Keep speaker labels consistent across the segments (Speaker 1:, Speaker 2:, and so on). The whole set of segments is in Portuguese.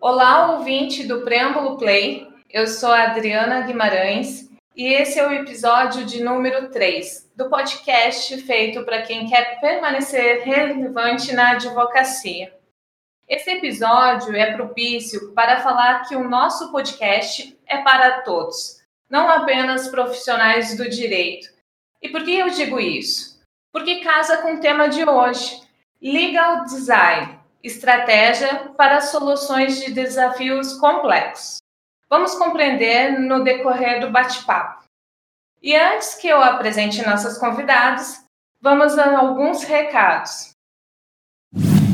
Speaker 1: Olá, ouvinte do Preâmbulo Play. Eu sou a Adriana Guimarães e esse é o episódio de número 3 do podcast feito para quem quer permanecer relevante na advocacia. Esse episódio é propício para falar que o nosso podcast é para todos, não apenas profissionais do direito. E por que eu digo isso? Porque casa com o tema de hoje: Legal Design estratégia para soluções de desafios complexos. Vamos compreender no decorrer do bate-papo. E antes que eu apresente nossos convidados, vamos a alguns recados.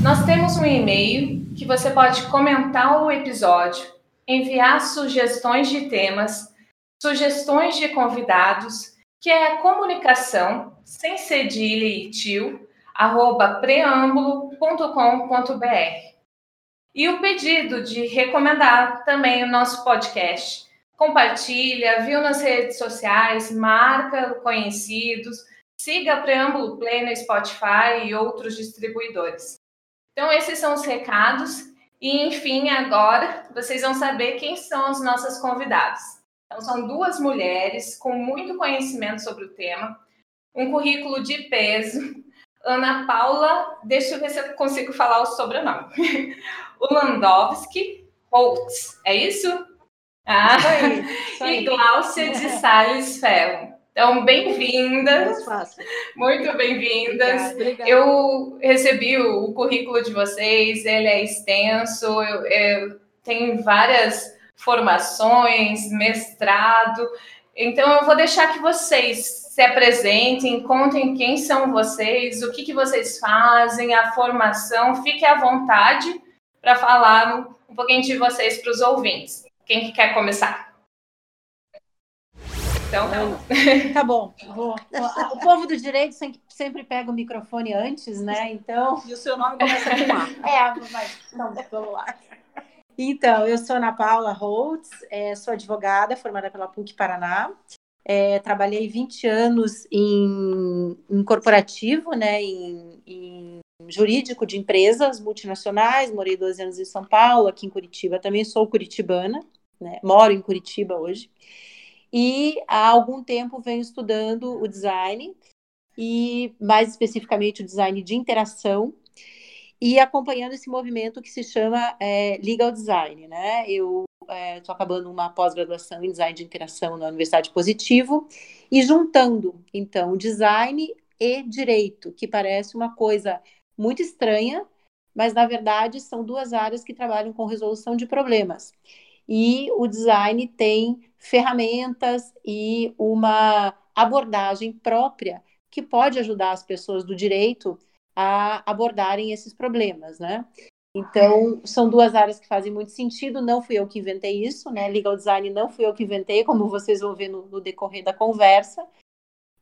Speaker 1: Nós temos um e-mail que você pode comentar o episódio, enviar sugestões de temas, sugestões de convidados, que é comunicação, sem cedilha e tio, arroba preâmbulo.com.br. E o pedido de recomendar também o nosso podcast. Compartilha, viu nas redes sociais, marca conhecidos, siga Preâmbulo Play no Spotify e outros distribuidores. Então, esses são os recados. E, enfim, agora vocês vão saber quem são as nossas convidadas. Então, são duas mulheres com muito conhecimento sobre o tema, um currículo de peso, Ana Paula, deixa eu ver se eu consigo falar o sobrenome. o Landowski Holtz, é isso? Ah, isso aí, e Gláucia de Salles Ferro. Então, bem-vindas. Muito bem-vindas. Eu recebi o, currículo de vocês, ele é extenso, eu, eu tenho várias formações, mestrado. Então, eu vou deixar que vocês se apresentem, contem quem são vocês, o que, que vocês fazem, a formação. Fique à vontade para falar um pouquinho de vocês para os ouvintes. Quem que quer começar?
Speaker 2: Então, tá bom. Vou. O povo do direito sempre pega o microfone antes, né? Então.
Speaker 3: E o seu nome começa com A.
Speaker 2: É, mas então, vamos lá. Então, eu sou Ana Paula Holtz, é, sou advogada formada pela PUC Paraná. É, trabalhei 20 anos em, em corporativo, né, em, em, jurídico de empresas multinacionais, morei 12 anos em São Paulo, aqui em Curitiba, também. Sou curitibana, né, moro em Curitiba hoje, e há algum tempo venho estudando o design, e mais especificamente o design de interação, e acompanhando esse movimento que se chama é, legal design, né? Eu estou é, acabando uma pós-graduação em design de interação na Universidade Positivo e juntando então design e direito, que parece uma coisa muito estranha, mas na verdade são duas áreas que trabalham com resolução de problemas. E o design tem ferramentas e uma abordagem própria que pode ajudar as pessoas do direito a abordarem esses problemas, né? Então, são duas áreas que fazem muito sentido. Não fui eu que inventei isso, né? Legal design não fui eu que inventei, como vocês vão ver no, no decorrer da conversa.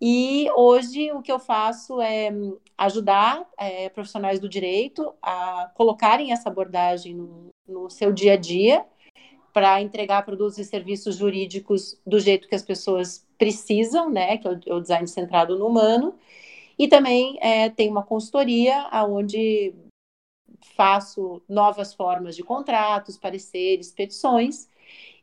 Speaker 2: E hoje o que eu faço é ajudar é, profissionais do direito a colocarem essa abordagem no, no seu dia a dia para entregar produtos e serviços jurídicos do jeito que as pessoas precisam, né? Que é o, é o design centrado no humano e também é, tem uma consultoria onde faço novas formas de contratos, pareceres, petições.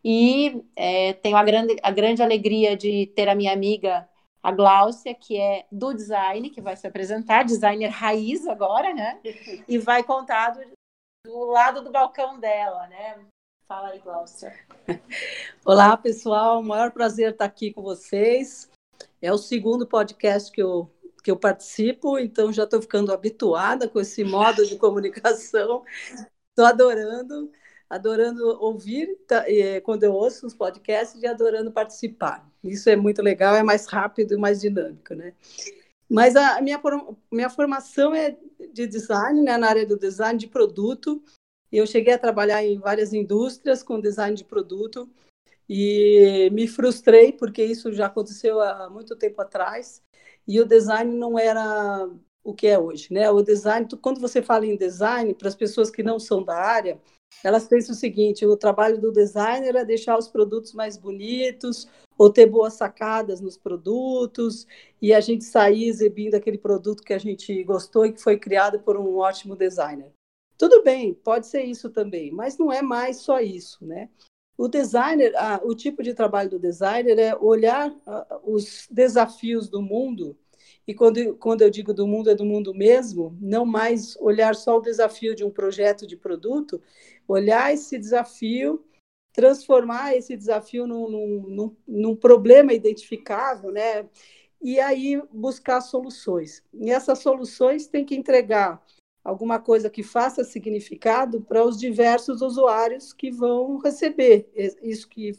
Speaker 2: E é, tenho a grande, a grande alegria de ter a minha amiga, a Gláucia, que é do design, que vai se apresentar, designer raiz agora, né? E vai contar do, do lado do balcão dela, né? Fala aí, Gláucia.
Speaker 3: Olá, pessoal. maior prazer estar aqui com vocês. É o segundo podcast que eu que eu participo, então já estou ficando habituada com esse modo de comunicação. Estou adorando, adorando ouvir tá, quando eu ouço os podcasts e adorando participar. Isso é muito legal, é mais rápido e mais dinâmico, né? Mas a minha, minha formação é de design, né, na área do design de produto. Eu cheguei a trabalhar em várias indústrias com design de produto e me frustrei porque isso já aconteceu há muito tempo atrás e o design não era o que é hoje, né? O design, quando você fala em design, para as pessoas que não são da área, elas pensam o seguinte: o trabalho do designer é deixar os produtos mais bonitos, ou ter boas sacadas nos produtos e a gente sair exibindo aquele produto que a gente gostou e que foi criado por um ótimo designer. Tudo bem, pode ser isso também, mas não é mais só isso, né? O designer, ah, o tipo de trabalho do designer é olhar ah, os desafios do mundo e quando, quando eu digo do mundo, é do mundo mesmo, não mais olhar só o desafio de um projeto de produto, olhar esse desafio, transformar esse desafio num, num, num problema identificável, né? E aí buscar soluções. E essas soluções têm que entregar alguma coisa que faça significado para os diversos usuários que vão receber isso que,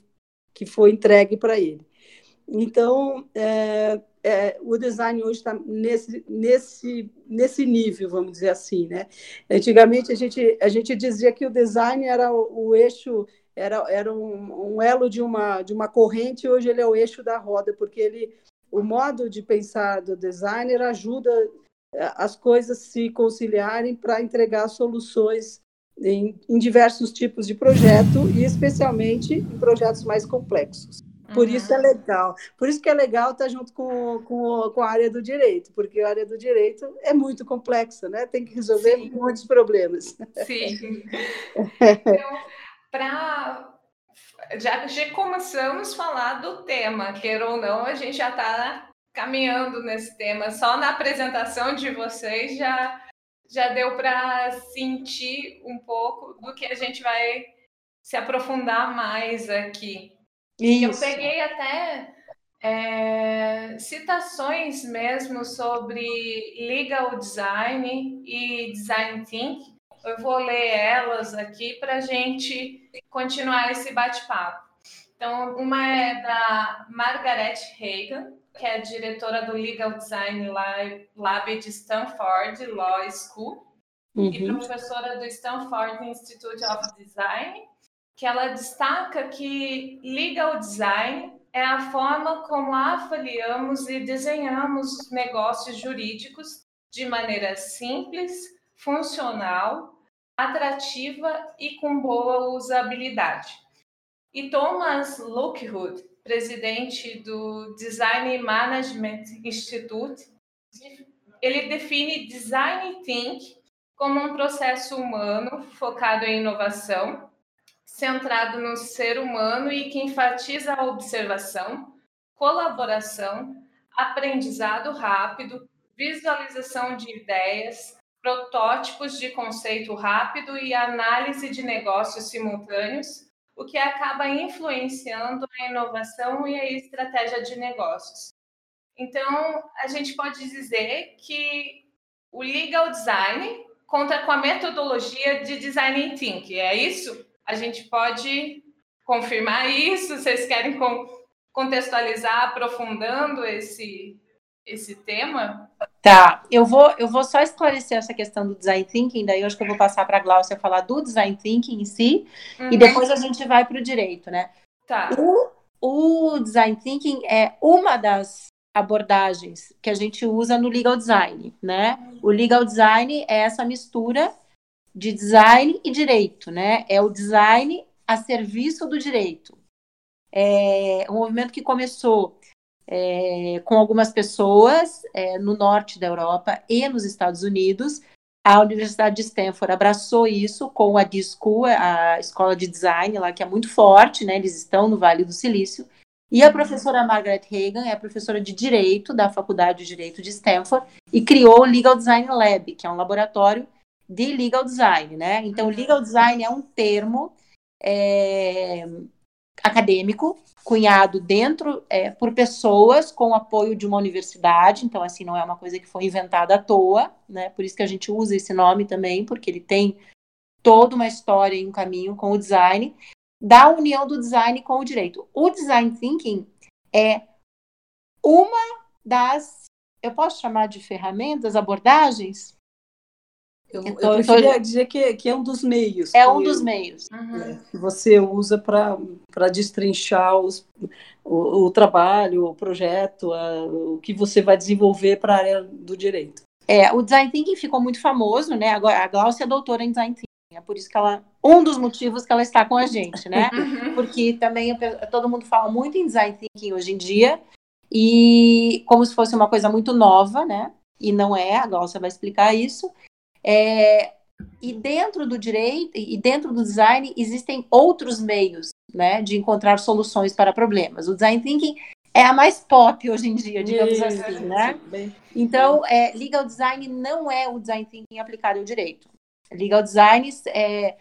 Speaker 3: que foi entregue para ele. Então, é, é, o design hoje está nesse, nesse, nesse nível, vamos dizer assim, né? Antigamente, a gente, a gente dizia que o design era o, o eixo, era, era um, um, elo de uma, de uma corrente, hoje ele é o eixo da roda, porque ele, o modo de pensar do designer ajuda as coisas se conciliarem para entregar soluções em, em diversos tipos de projeto, e especialmente em projetos mais complexos. Por isso é legal. Por isso que é legal estar junto com, com, com a área do direito, porque a área do direito é muito complexa, né? Tem que resolver Sim. muitos problemas.
Speaker 1: Sim. Então, para já, já começamos a falar do tema, queira ou não, a gente já está caminhando nesse tema. Só na apresentação de vocês já, já deu para sentir um pouco do que a gente vai se aprofundar mais aqui. E eu peguei até é, citações mesmo sobre legal design e design thinking. Eu vou ler elas aqui para a gente continuar esse bate-papo. Então, uma é da Margaret Hagan, que é diretora do Legal Design Lab de Stanford Law School uhum. e professora do Stanford Institute of Design que ela destaca que legal design é a forma como avaliamos e desenhamos negócios jurídicos de maneira simples, funcional, atrativa e com boa usabilidade. E Thomas Lockwood, presidente do Design Management Institute, ele define design think como um processo humano focado em inovação, centrado no ser humano e que enfatiza a observação, colaboração, aprendizado rápido, visualização de ideias, protótipos de conceito rápido e análise de negócios simultâneos, o que acaba influenciando a inovação e a estratégia de negócios. Então, a gente pode dizer que o legal design conta com a metodologia de design thinking, é isso? a gente pode confirmar isso? Vocês querem contextualizar, aprofundando esse, esse tema?
Speaker 2: Tá, eu vou, eu vou só esclarecer essa questão do design thinking, daí eu acho que eu vou passar para a Glaucia falar do design thinking em si, uhum. e depois a gente vai para o direito, né?
Speaker 1: Tá.
Speaker 2: O, o design thinking é uma das abordagens que a gente usa no legal design, né? O legal design é essa mistura de design e direito, né? É o design a serviço do direito. É um movimento que começou é, com algumas pessoas é, no norte da Europa e nos Estados Unidos. A Universidade de Stanford abraçou isso com a D-School, a escola de design lá, que é muito forte, né? Eles estão no Vale do Silício. E a professora Margaret Hagan é professora de Direito da Faculdade de Direito de Stanford e criou o Legal Design Lab, que é um laboratório de legal design, né? Então, legal design é um termo é, acadêmico cunhado dentro é, por pessoas com apoio de uma universidade. Então, assim, não é uma coisa que foi inventada à toa, né? Por isso que a gente usa esse nome também, porque ele tem toda uma história e um caminho com o design da união do design com o direito. O design thinking é uma das, eu posso chamar de ferramentas, abordagens
Speaker 3: eu, então, eu preferia tô... dizer que, que é um dos meios.
Speaker 2: É um dos meios.
Speaker 3: Uhum. Que você usa para destrinchar os, o, o, trabalho, o projeto, a, o que você vai desenvolver para a área do direito.
Speaker 2: É, o design thinking ficou muito famoso, né? Agora a Glaucia é doutora em design thinking. É por isso que ela, um dos motivos que ela está com a gente, né? Uhum. Porque também todo mundo fala muito em design thinking hoje em dia e como se fosse uma coisa muito nova, né? E não é, a Glaucia vai explicar isso. É, e dentro do direito e dentro do design existem outros meios, né, de encontrar soluções para problemas. O design thinking é a mais pop hoje em dia, digamos assim, né? Então, é, legal design não é o design thinking aplicado ao direito. Legal design é,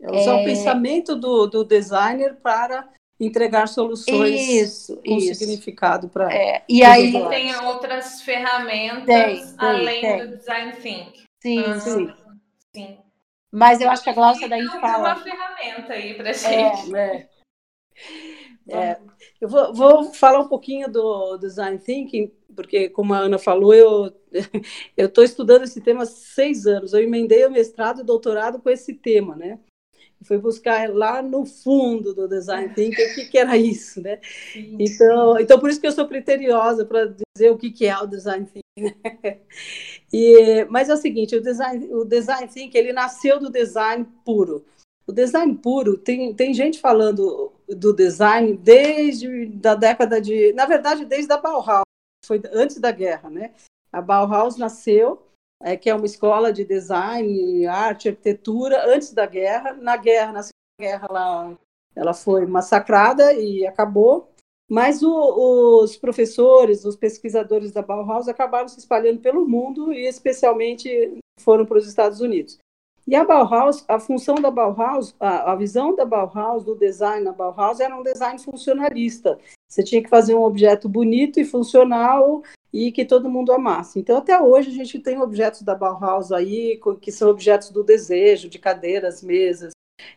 Speaker 3: é usar é... o pensamento do, do designer para entregar soluções
Speaker 2: isso,
Speaker 3: com isso. significado para.
Speaker 1: É, e aí tem outras ferramentas tem, tem, além tem. do design thinking.
Speaker 2: Sim, ah, sim. sim. Mas eu acho que a Glaucia daí
Speaker 1: então,
Speaker 2: fala.
Speaker 1: Tem uma ferramenta aí para gente.
Speaker 3: É, é. é. Eu vou, vou, falar um pouquinho do design thinking, porque como a Ana falou, eu eu estou estudando esse tema há seis anos. Eu emendei o mestrado e doutorado com esse tema, né? Fui buscar lá no fundo do design thinking o que, que era isso, né? Então, então por isso que eu sou criteriosa para dizer o que, que é o design thinking. Né? E, mas é o seguinte, o design, o design thinking ele nasceu do design puro. O design puro tem, tem gente falando do design desde da década de, na verdade, desde a Bauhaus, foi antes da guerra, né? A Bauhaus nasceu é, que é uma escola de design, arte, arquitetura, antes da guerra. Na guerra, na Segunda Guerra, ela, ela foi massacrada e acabou. Mas o, os professores, os pesquisadores da Bauhaus acabaram se espalhando pelo mundo e especialmente foram para os Estados Unidos. E a Bauhaus, a função da Bauhaus, a, a, visão da Bauhaus, do design na Bauhaus, era um design funcionalista. Você tinha que fazer um objeto bonito e funcional e que todo mundo amasse. Então, até hoje, a gente tem objetos da Bauhaus aí, que são objetos do desejo, de cadeiras, mesas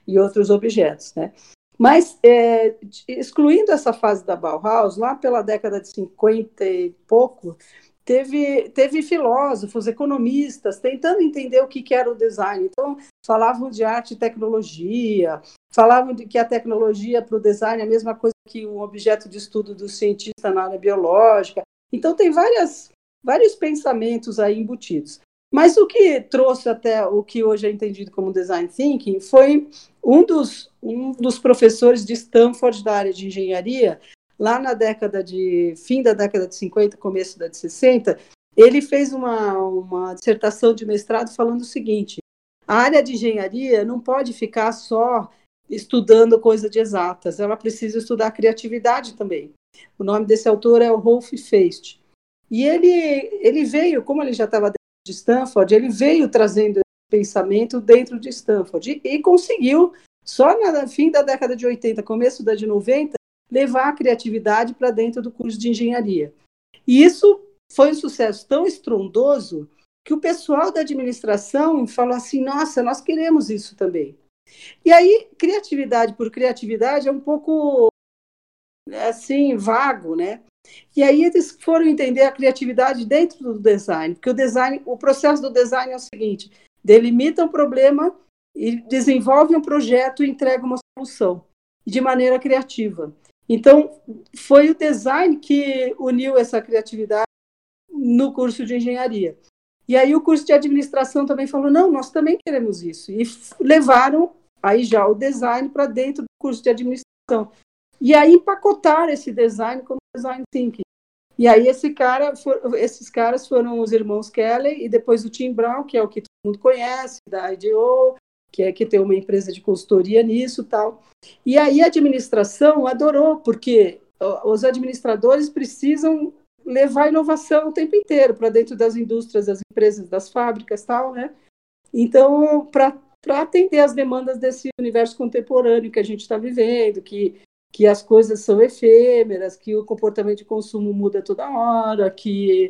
Speaker 3: e outros objetos, né? Mas, é, excluindo essa fase da Bauhaus, lá pela década de 50 e pouco, teve, teve filósofos, economistas, tentando entender o que, que era o design. Então, falavam de arte e tecnologia, falavam de que a tecnologia para o design é a mesma coisa que um objeto de estudo do cientista na área biológica. Então, tem várias, vários pensamentos aí embutidos. Mas o que trouxe até o que hoje é entendido como design thinking foi um dos, um dos professores de Stanford da área de engenharia, lá na década de fim da década de 50, começo da de 60, ele fez uma, uma dissertação de mestrado falando o seguinte: a área de engenharia não pode ficar só estudando coisa de exatas, ela precisa estudar criatividade também. O nome desse autor é o Rolf Feist. E ele, ele veio, como ele já estava dentro de Stanford, ele veio trazendo pensamento dentro de Stanford e, e conseguiu, só no fim da década de 80, começo da de 90, levar a criatividade para dentro do curso de engenharia. E isso foi um sucesso tão estrondoso que o pessoal da administração falou assim: nossa, nós queremos isso também. E aí, criatividade por criatividade é um pouco assim, vago, né? E aí eles foram entender a criatividade dentro do design, porque o design, o processo do design é o seguinte: delimita um problema e desenvolve um projeto e entrega uma solução de maneira criativa. Então, foi o design que uniu essa criatividade no curso de engenharia. E aí o curso de administração também falou: "Não, nós também queremos isso". E levaram aí já o design para dentro do curso de administração. E aí empacotaram esse design como design thinking. E aí esse cara, for, esses caras foram os irmãos Kelly e depois o Tim Brown, que é o que todo mundo conhece, da IDEO, que é que tem uma empresa de consultoria nisso tal. E aí a administração adorou, porque os administradores precisam levar inovação o tempo inteiro para dentro das indústrias, das empresas, das fábricas tal, né? Então, para atender as demandas desse universo contemporâneo que a gente está vivendo, que que as coisas são efêmeras, que o comportamento de consumo muda toda hora, que,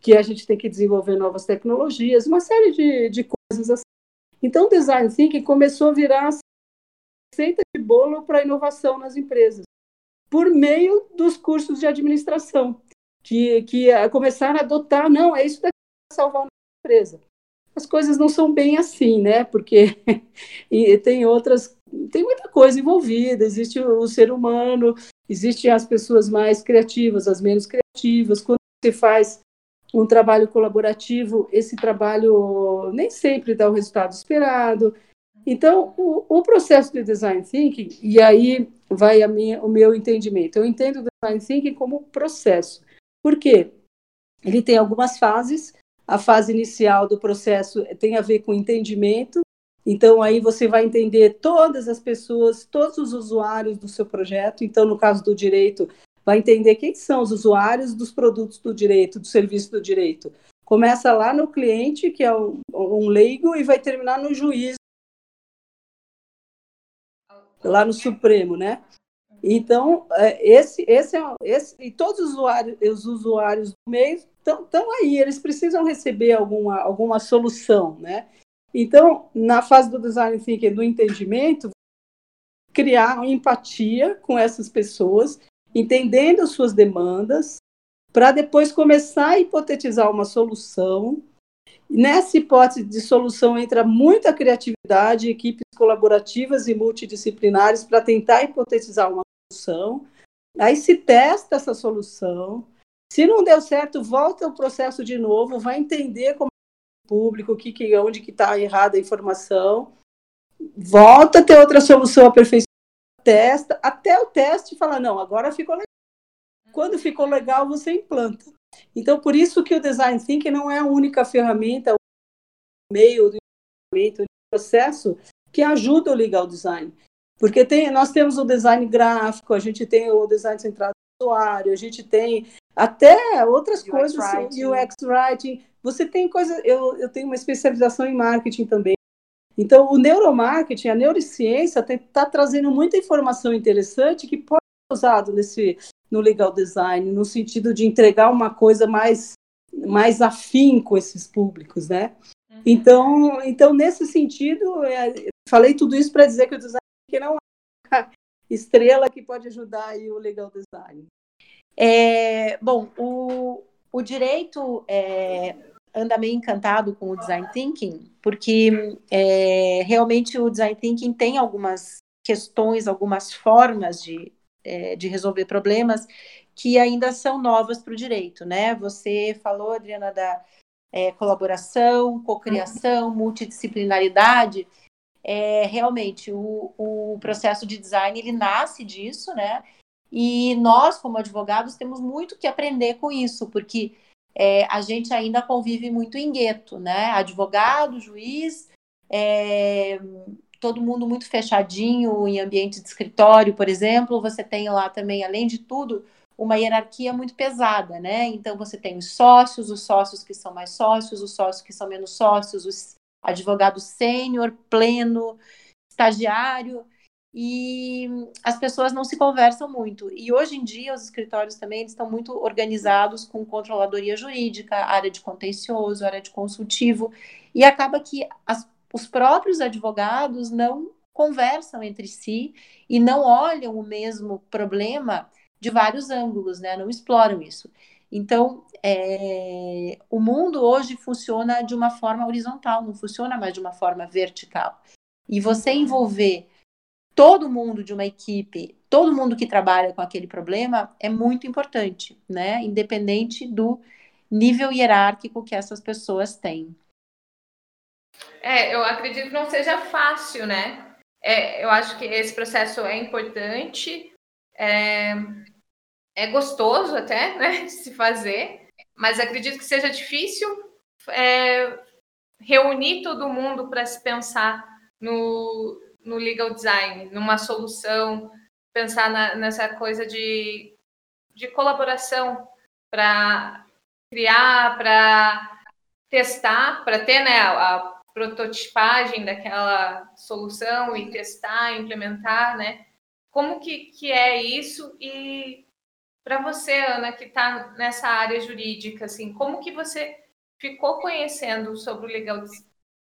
Speaker 3: que a gente tem que desenvolver novas tecnologias, uma série de, de coisas assim. Então, o design thinking começou a virar receita de bolo para inovação nas empresas, por meio dos cursos de administração, que, que começaram a adotar, não, é isso daqui que vai salvar a empresa. As coisas não são bem assim, né? Porque e tem outras tem muita coisa envolvida. Existe o ser humano, existem as pessoas mais criativas, as menos criativas. Quando você faz um trabalho colaborativo, esse trabalho nem sempre dá o resultado esperado. Então, o, o, processo de design thinking, e aí vai minha, o meu entendimento. Eu entendo o design thinking como processo. Por quê? Ele tem algumas fases. A fase inicial do processo tem a ver com entendimento. Então, aí você vai entender todas as pessoas, todos os usuários do seu projeto. Então, no caso do direito, vai entender quem são os usuários dos produtos do direito, do serviço do direito. Começa lá no cliente, que é um, um leigo, e vai terminar no juiz, lá no Supremo, né? Então, é, esse, esse, é, esse e todos os usuários, os usuários do meio estão aí, eles precisam receber alguma, alguma solução, né? Então, na fase do design thinking, do entendimento, criar empatia com essas pessoas, entendendo suas demandas, para depois começar a hipotetizar uma solução. Nessa hipótese de solução entra muita criatividade, equipes colaborativas e multidisciplinares para tentar hipotetizar uma solução. Aí se testa essa solução. Se não deu certo, volta o processo de novo, vai entender como é o público, que, que onde que está errada a informação, volta a ter outra solução aperfeiçoada, testa, até o teste fala, não, agora ficou legal. Quando ficou legal, você implanta. Então, por isso que o Design Thinking não é a única ferramenta, o meio do processo que ajuda o legal design. Porque tem, nós temos o design gráfico, a gente tem o design centrado no usuário, a gente tem até outras UX coisas, writing. UX writing. Você tem coisa, eu, eu tenho uma especialização em marketing também. Então, o neuromarketing, a neurociência, está trazendo muita informação interessante que pode ser usado nesse, no legal design, no sentido de entregar uma coisa mais, mais afim com esses públicos, né? Uhum. Então, então, nesse sentido, é, falei tudo isso para dizer que o design não é estrela que pode ajudar aí o legal design.
Speaker 2: É, bom, o, o direito é, anda meio encantado com o design thinking, porque é, realmente o design thinking tem algumas questões, algumas formas de, é, de resolver problemas que ainda são novas para o direito, né? Você falou, Adriana, da é, colaboração, cocriação, multidisciplinaridade. É, realmente, o, o processo de design ele nasce disso, né? E nós, como advogados, temos muito que aprender com isso, porque é, a gente ainda convive muito em gueto, né? Advogado, juiz, é, todo mundo muito fechadinho em ambiente de escritório, por exemplo. Você tem lá também, além de tudo, uma hierarquia muito pesada, né? Então você tem os sócios, os sócios que são mais sócios, os sócios que são menos sócios, os advogados sênior, pleno, estagiário e as pessoas não se conversam muito. E hoje em dia os escritórios também estão muito organizados com controladoria jurídica, área de contencioso, área de consultivo, e acaba que as, os próprios advogados não conversam entre si e não olham o mesmo problema de vários ângulos, né? Não exploram isso. Então, é, o mundo hoje funciona de uma forma horizontal, não funciona mais de uma forma vertical. E você envolver todo mundo de uma equipe, todo mundo que trabalha com aquele problema é muito importante, né? Independente do nível hierárquico que essas pessoas têm.
Speaker 1: É, eu acredito que não seja fácil, né? É, eu acho que esse processo é importante, é, é gostoso até, né, de se fazer, mas acredito que seja difícil é, reunir todo mundo para se pensar no, no legal design, numa solução, pensar na, nessa coisa de, de colaboração para criar, para testar, para ter né, a, a prototipagem daquela solução e testar, implementar, né? Como que, que é isso? E para você, Ana, que está nessa área jurídica, assim, como que você ficou conhecendo sobre o legal,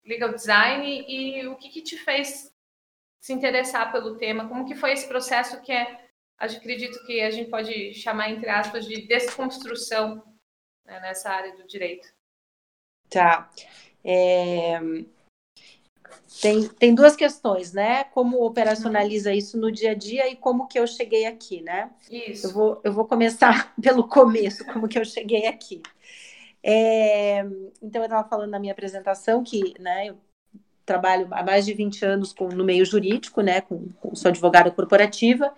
Speaker 1: legal design e o que, que te fez se interessar pelo tema? Como que foi esse processo que é, acredito que a gente pode chamar, entre aspas, de desconstrução né, nessa área do direito?
Speaker 2: Tá. É... Tem, tem duas questões, né? Como operacionaliza isso no dia a dia e como que eu cheguei aqui, né?
Speaker 1: Isso.
Speaker 2: Eu vou, eu vou começar pelo começo, como que eu cheguei aqui. É, então, eu estava falando na minha apresentação que né, eu trabalho há mais de 20 anos com, no meio jurídico, né? Com, com, sou advogada corporativa.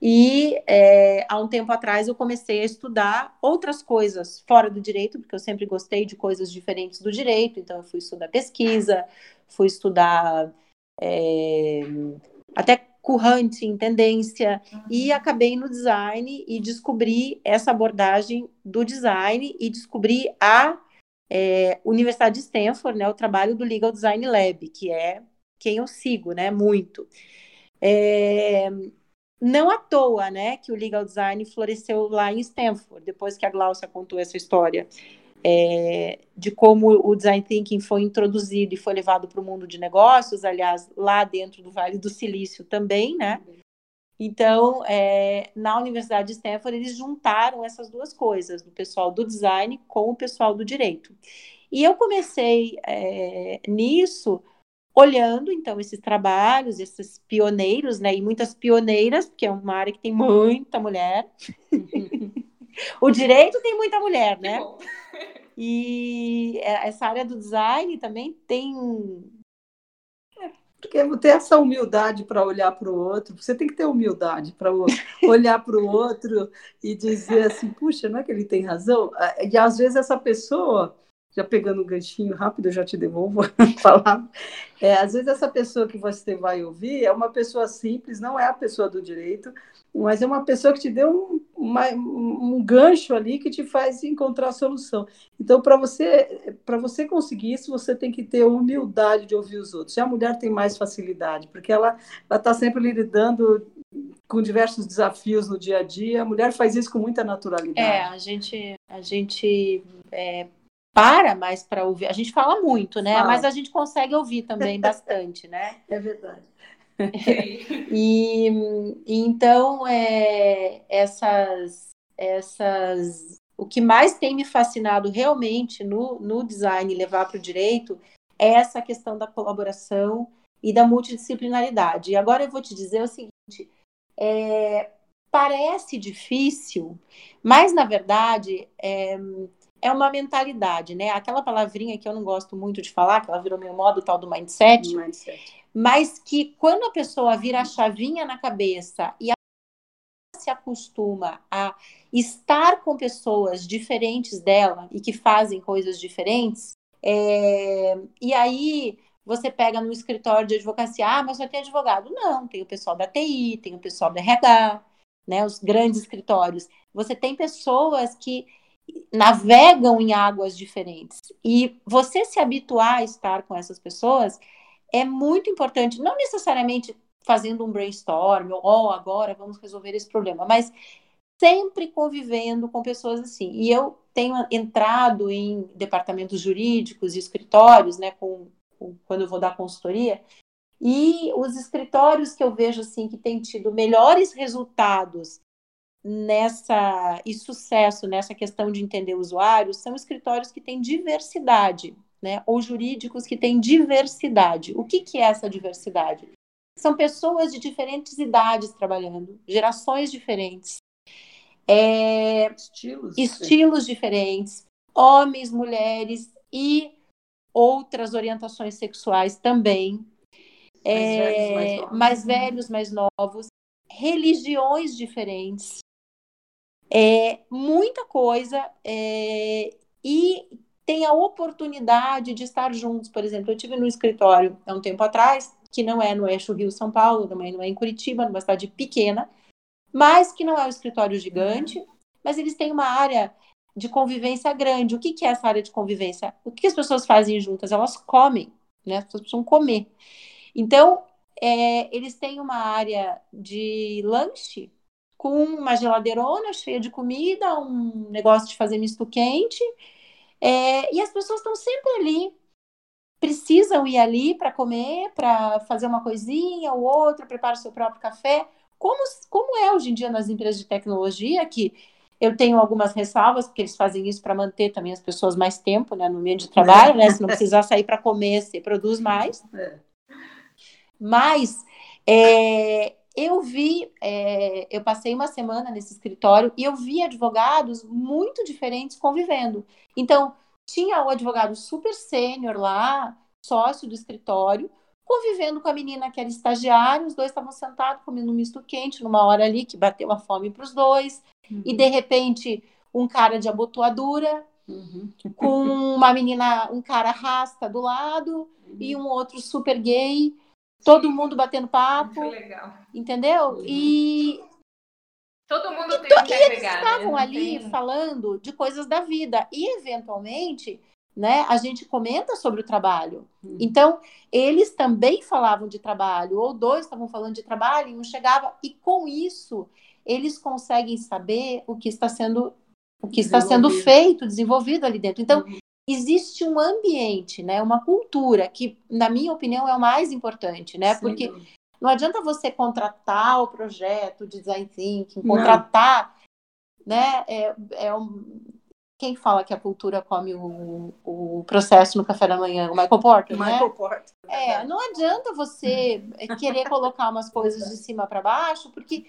Speaker 2: E é, há um tempo atrás eu comecei a estudar outras coisas fora do direito, porque eu sempre gostei de coisas diferentes do direito. Então, eu fui estudar pesquisa, fui estudar é, até currente, tendência, e acabei no design e descobri essa abordagem do design e descobri a é, Universidade de Stanford, né, o trabalho do Legal Design Lab, que é quem eu sigo, né, muito. É, não à toa, né, que o legal design floresceu lá em Stanford, depois que a Glaucia contou essa história é, de como o design thinking foi introduzido e foi levado para o mundo de negócios, aliás, lá dentro do Vale do Silício também, né? Então, é, na Universidade de Stanford, eles juntaram essas duas coisas, do pessoal do design com o pessoal do direito. E eu comecei é, nisso olhando, então, esses trabalhos, esses pioneiros, né, e muitas pioneiras, porque é uma área que tem muita mulher. o direito tem muita mulher, né? E é, essa área do design também tem.
Speaker 3: É, porque ter essa humildade para olhar para o outro, você tem que ter humildade para olhar para o outro e dizer assim, puxa, não é que ele tem razão? Ah, e às vezes essa pessoa já pegando um ganchinho rápido, eu já te devolvo a palavra. É, às vezes essa pessoa que você vai ouvir é uma pessoa simples, não é a pessoa do direito, mas é uma pessoa que te deu um, uma, um gancho ali que te faz encontrar a solução. Então, para você, você conseguir isso, você tem que ter humildade de ouvir os outros. A mulher tem mais facilidade, porque ela está sempre lidando com diversos desafios no dia a dia. A mulher faz isso com muita naturalidade.
Speaker 2: É, a gente, a gente é, para mais para ouvir. A gente fala muito, né? Fala. Mas a gente consegue ouvir também bastante, né?
Speaker 3: É verdade.
Speaker 2: e, e, então é, essas essas o que mais tem me fascinado realmente no, no design levar para o direito é essa questão da colaboração e da multidisciplinaridade. E agora eu vou te dizer o seguinte: é, parece difícil, mas na verdade é, é uma mentalidade, né? Aquela palavrinha que eu não gosto muito de falar, que ela virou meu modo tal do mindset, mindset. mas que quando a pessoa vira a chavinha na cabeça e se acostuma a estar com pessoas diferentes dela e que fazem coisas diferentes, é... e aí você pega no escritório de advocacia, ah, mas só tem advogado. Não, tem o pessoal da TI, tem o pessoal da RH, né, os grandes escritórios. Você tem pessoas que navegam em águas diferentes. E você se habituar a estar com essas pessoas é muito importante, não necessariamente fazendo um brainstorm, ou oh, agora vamos resolver esse problema, mas sempre convivendo com pessoas assim. E eu tenho entrado em departamentos jurídicos e escritórios, né, com, com, quando eu vou dar consultoria, e os escritórios que eu vejo assim que têm tido melhores resultados nessa e sucesso nessa questão de entender o usuário são escritórios que têm diversidade, né? Ou jurídicos que têm diversidade. O que, que é essa diversidade? São pessoas de diferentes idades trabalhando, gerações diferentes, é, estilos, estilos diferentes, homens, mulheres e outras orientações sexuais também. Mais, é, velhos, mais, mais velhos, mais novos, religiões diferentes, é, muita coisa é, e tem a oportunidade de estar juntos. Por exemplo, eu tive no escritório há um tempo atrás, que não é no eixo Rio-São Paulo, também não é em Curitiba, numa cidade pequena, mas que não é um escritório gigante, mas eles têm uma área de convivência grande. O que, que é essa área de convivência? O que as pessoas fazem juntas? Elas comem, né? As pessoas precisam comer. Então, é, eles têm uma área de lanche com uma geladeirona cheia de comida, um negócio de fazer misto quente. É, e as pessoas estão sempre ali, precisam ir ali para comer, para fazer uma coisinha ou outra, prepara o seu próprio café. Como, como é hoje em dia nas empresas de tecnologia, que eu tenho algumas ressalvas, porque eles fazem isso para manter também as pessoas mais tempo né, no meio de trabalho, né? Se não precisar sair para comer, você produz mais. É. Mas é, eu vi, é, eu passei uma semana nesse escritório e eu vi advogados muito diferentes convivendo. Então, tinha o advogado super sênior lá, sócio do escritório, convivendo com a menina que era estagiária, os dois estavam sentados comendo um misto quente numa hora ali que bateu a fome para os dois, uhum. e de repente um cara de abotoadura, uhum. com uma menina, um cara rasta do lado uhum. e um outro super gay, todo mundo batendo papo. Muito legal. Entendeu? E
Speaker 1: Todo mundo tem então, que e
Speaker 2: eles né? estavam né? ali tem... falando de coisas da vida e eventualmente né, a gente comenta sobre o trabalho. Uhum. Então, eles também falavam de trabalho, ou dois estavam falando de trabalho, e um chegava, e com isso eles conseguem saber o que está sendo o que está sendo feito, desenvolvido ali dentro. Então, uhum. Existe um ambiente, né, uma cultura que, na minha opinião, é o mais importante, né? Sim. Porque não adianta você contratar o projeto de design thinking, contratar, não. né? É, é um, quem fala que a cultura come o, o processo no café da manhã? O Michael Porter,
Speaker 3: né? Michael Porter.
Speaker 2: É, não adianta você querer colocar umas coisas de cima para baixo, porque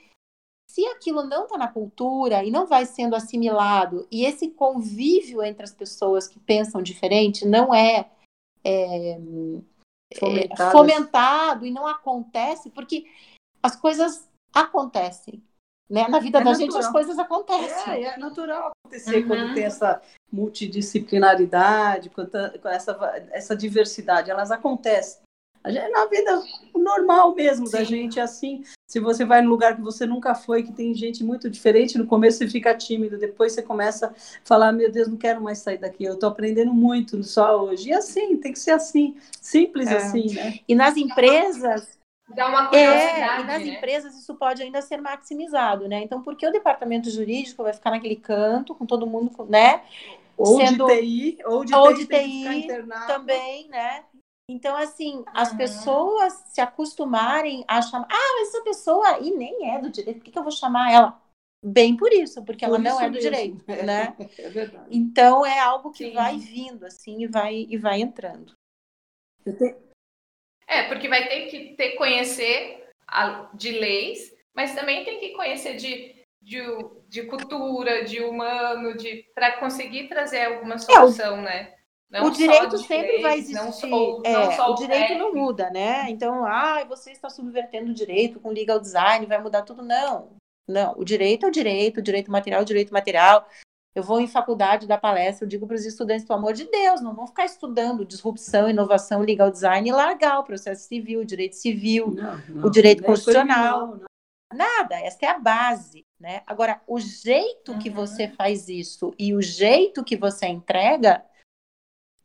Speaker 2: se aquilo não está na cultura e não vai sendo assimilado, e esse convívio entre as pessoas que pensam diferente não é, é, é fomentado e não acontece, porque as coisas acontecem. Né? Na vida é da natural. gente as coisas acontecem.
Speaker 3: É, é natural acontecer uhum. quando tem essa multidisciplinaridade, quando essa, essa diversidade, elas acontecem. Gente, na vida normal mesmo Sim. da gente, é assim. Se você vai num lugar que você nunca foi, que tem gente muito diferente, no começo você fica tímido, depois você começa a falar: Meu Deus, não quero mais sair daqui, eu estou aprendendo muito só hoje. E assim, tem que ser assim, simples é. assim, né?
Speaker 2: E nas empresas,
Speaker 1: Dá uma curiosidade. É,
Speaker 2: e nas né? empresas isso pode ainda ser maximizado, né? Então, por que o departamento jurídico vai ficar naquele canto com todo mundo, né?
Speaker 3: Ou Sendo... de TI, ou de
Speaker 2: ou TI, de TI também, né? Então, assim, as uhum. pessoas se acostumarem a chamar. Ah, mas essa pessoa aí nem é do direito, por que, que eu vou chamar ela? Bem por isso, porque por ela não é do mesmo. direito, né?
Speaker 3: É verdade.
Speaker 2: Então é algo que Sim. vai vindo, assim, e vai, e vai entrando.
Speaker 1: É, porque vai ter que ter conhecer a, de leis, mas também tem que conhecer de, de, de cultura, de humano, de para conseguir trazer alguma solução, é, né?
Speaker 2: Não o direito sempre vai existir. Não, é, não o direito técnico. não muda, né? Então, ah, você está subvertendo o direito com legal design, vai mudar tudo. Não. Não, o direito é o direito, o direito material é o direito material. Eu vou em faculdade dar palestra, eu digo para os estudantes, pelo amor de Deus, não vão ficar estudando disrupção, inovação, legal design e largar o processo civil, o direito civil, não, não, o direito constitucional. Nada, essa é a base, né? Agora, o jeito uhum. que você faz isso e o jeito que você entrega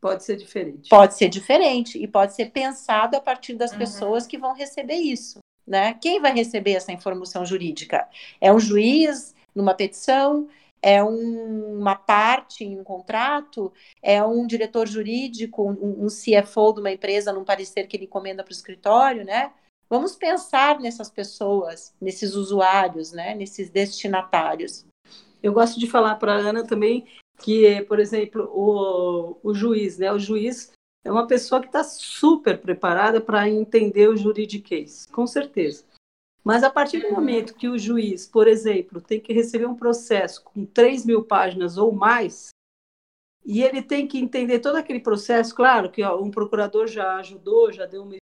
Speaker 3: pode ser diferente.
Speaker 2: Pode ser diferente e pode ser pensado a partir das uhum. pessoas que vão receber isso, né? Quem vai receber essa informação jurídica? É um juiz numa petição? é um, uma parte em um contrato, é um diretor jurídico, um, um CFO de uma empresa num parecer que ele encomenda para o escritório, né? Vamos pensar nessas pessoas, nesses usuários, né? Nesses destinatários.
Speaker 3: Eu gosto de falar para a Ana também que, por exemplo, o, o juiz, né? O juiz é uma pessoa que está super preparada para entender o juridiquês, com certeza. Mas a partir do momento que o juiz, por exemplo, tem que receber um processo com 3 mil páginas ou mais, e ele tem que entender todo aquele processo, claro que ó, um procurador já ajudou, já deu uma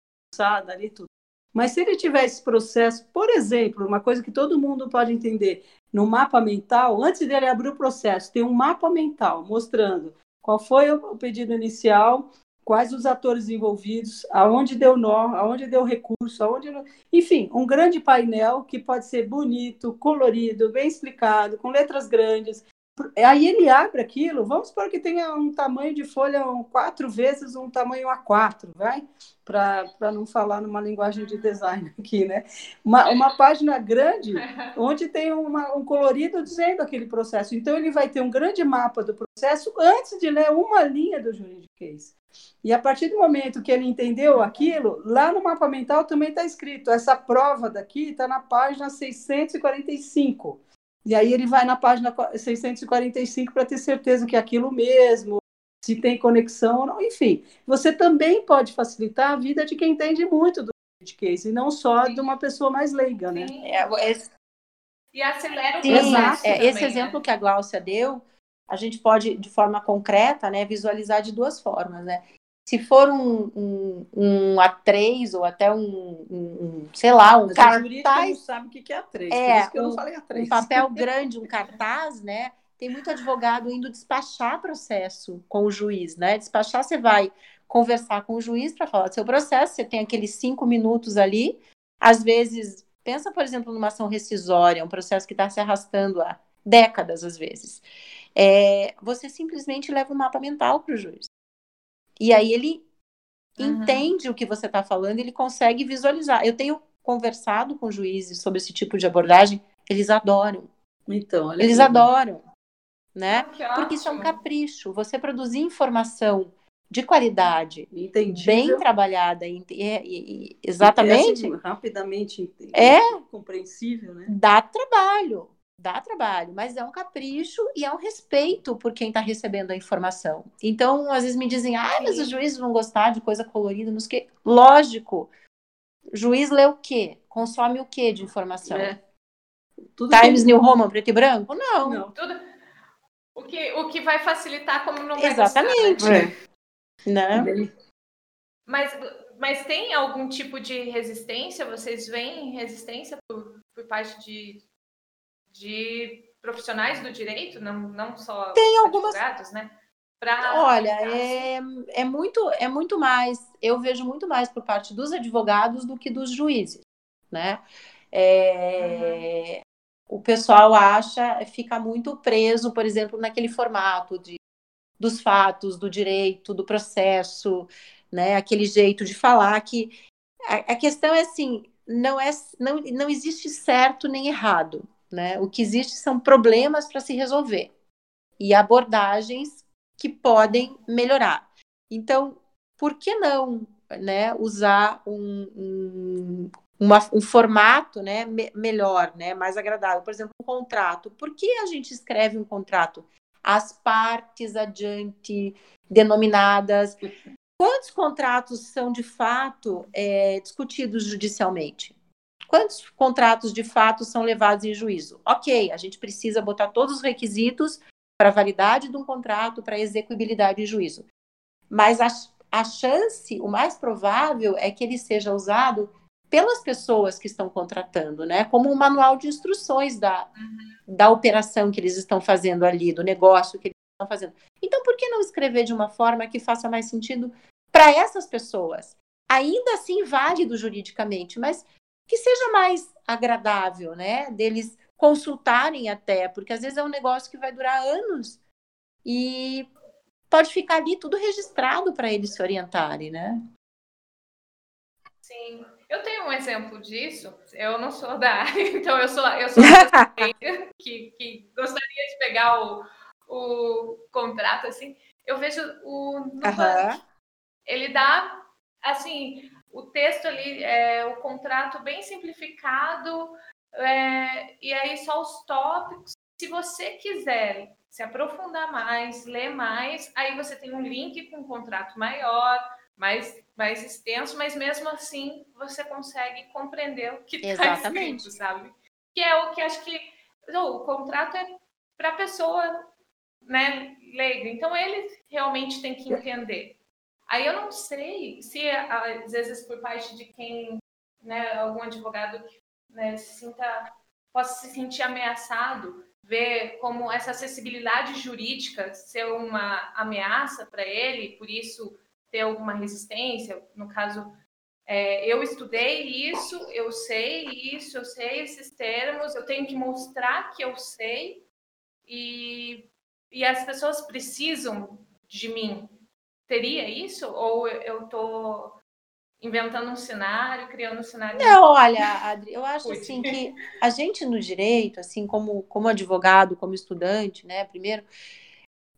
Speaker 3: ali tudo. Mas se ele tiver esse processo, por exemplo, uma coisa que todo mundo pode entender, no mapa mental, antes dele abrir o processo, tem um mapa mental mostrando qual foi o pedido inicial, quais os atores envolvidos, aonde deu nó, aonde deu recurso, aonde enfim, um grande painel que pode ser bonito, colorido, bem explicado, com letras grandes. Aí ele abre aquilo, vamos supor que tenha um tamanho de folha um, quatro vezes um tamanho A4, vai? Para não falar numa linguagem de design aqui, né? Uma, uma página grande, onde tem uma, um colorido dizendo aquele processo. Então, ele vai ter um grande mapa do processo antes de ler uma linha do juridiquês. E a partir do momento que ele entendeu aquilo, lá no mapa mental também está escrito: essa prova daqui está na página 645. E aí ele vai na página 645 para ter certeza que é aquilo mesmo, se tem conexão ou não. Enfim, você também pode facilitar a vida de quem entende muito do case, e não só de uma pessoa mais leiga, né?
Speaker 1: Sim, é, é... E acelera o
Speaker 2: Sim, processo. É, também, esse né? exemplo que a Gláucia deu a gente pode, de forma concreta, né, visualizar de duas formas, né? Se for um, um, um A3 ou até um, um sei lá, um Mas cartaz.
Speaker 3: não sabe o que é A3, é, por isso que eu não falei A3.
Speaker 2: Um papel grande, um cartaz, né? Tem muito advogado indo despachar processo com o juiz, né? Despachar, você vai conversar com o juiz para falar do seu processo, você tem aqueles cinco minutos ali. Às vezes, pensa, por exemplo, numa ação rescisória, um processo que está se arrastando há décadas, às vezes. É, você simplesmente leva o um mapa mental para o juiz. E aí ele uhum. entende o que você está falando, ele consegue visualizar. Eu tenho conversado com juízes sobre esse tipo de abordagem, eles adoram.
Speaker 3: Então,
Speaker 2: eles adoram, né? Ah, Porque isso é um capricho. Você produzir informação de qualidade,
Speaker 3: Entendível.
Speaker 2: bem trabalhada, e, e, e, exatamente,
Speaker 3: é assim, rapidamente
Speaker 2: é
Speaker 3: compreensível, né?
Speaker 2: Dá trabalho dá trabalho, mas é um capricho e é um respeito por quem está recebendo a informação. Então, às vezes me dizem, ah, mas os juízes vão gostar de coisa colorida, nos que. Lógico. Juiz lê o quê? Consome o quê de informação? É. Times que... New Roman, preto e branco? Não. Não.
Speaker 1: Tudo... O, que, o que vai facilitar como não
Speaker 2: vai Exatamente. Gostar, né?
Speaker 1: né? Mas, mas tem algum tipo de resistência? Vocês veem resistência por, por parte de de profissionais do direito, não, não só
Speaker 2: Tem algumas...
Speaker 1: advogados, né? Pra
Speaker 2: Olha, é, é, muito, é muito mais, eu vejo muito mais por parte dos advogados do que dos juízes, né? É, uhum. O pessoal acha, fica muito preso, por exemplo, naquele formato de, dos fatos, do direito, do processo, né? Aquele jeito de falar que a, a questão é assim, não é, não, não existe certo nem errado, né? O que existe são problemas para se resolver e abordagens que podem melhorar. Então, por que não né, usar um, um, uma, um formato né, me melhor, né, mais agradável? Por exemplo, um contrato. Por que a gente escreve um contrato? As partes adiante denominadas. Quantos contratos são de fato é, discutidos judicialmente? Quantos contratos de fato são levados em juízo? Ok, a gente precisa botar todos os requisitos para a validade de um contrato, para a execuibilidade em juízo. Mas a, a chance, o mais provável, é que ele seja usado pelas pessoas que estão contratando, né? Como um manual de instruções da, uhum. da operação que eles estão fazendo ali, do negócio que eles estão fazendo. Então, por que não escrever de uma forma que faça mais sentido para essas pessoas? Ainda assim, válido juridicamente, mas que seja mais agradável, né? Deles consultarem até, porque às vezes é um negócio que vai durar anos e pode ficar ali tudo registrado para eles se orientarem, né?
Speaker 1: Sim, eu tenho um exemplo disso. Eu não sou da área, então eu sou eu sou que, que gostaria de pegar o, o contrato assim. Eu vejo o Nubank, ele dá assim o texto ali, é, o contrato bem simplificado, é, e aí só os tópicos. Se você quiser se aprofundar mais, ler mais, aí você tem um link com um contrato maior, mais, mais extenso, mas mesmo assim você consegue compreender o que está escrito, sabe? Que é o que acho que o contrato é para a pessoa né, leiga, então ele realmente tem que entender. Aí eu não sei se, às vezes, por parte de quem, né, algum advogado né, se sinta, possa se sentir ameaçado, ver como essa acessibilidade jurídica ser uma ameaça para ele, por isso ter alguma resistência. No caso, é, eu estudei isso, eu sei isso, eu sei esses termos, eu tenho que mostrar que eu sei e, e as pessoas precisam de mim Teria isso? Ou eu estou inventando um cenário, criando um cenário?
Speaker 2: Não, olha, Adri, eu acho assim que a gente no direito, assim como, como advogado, como estudante, né, primeiro,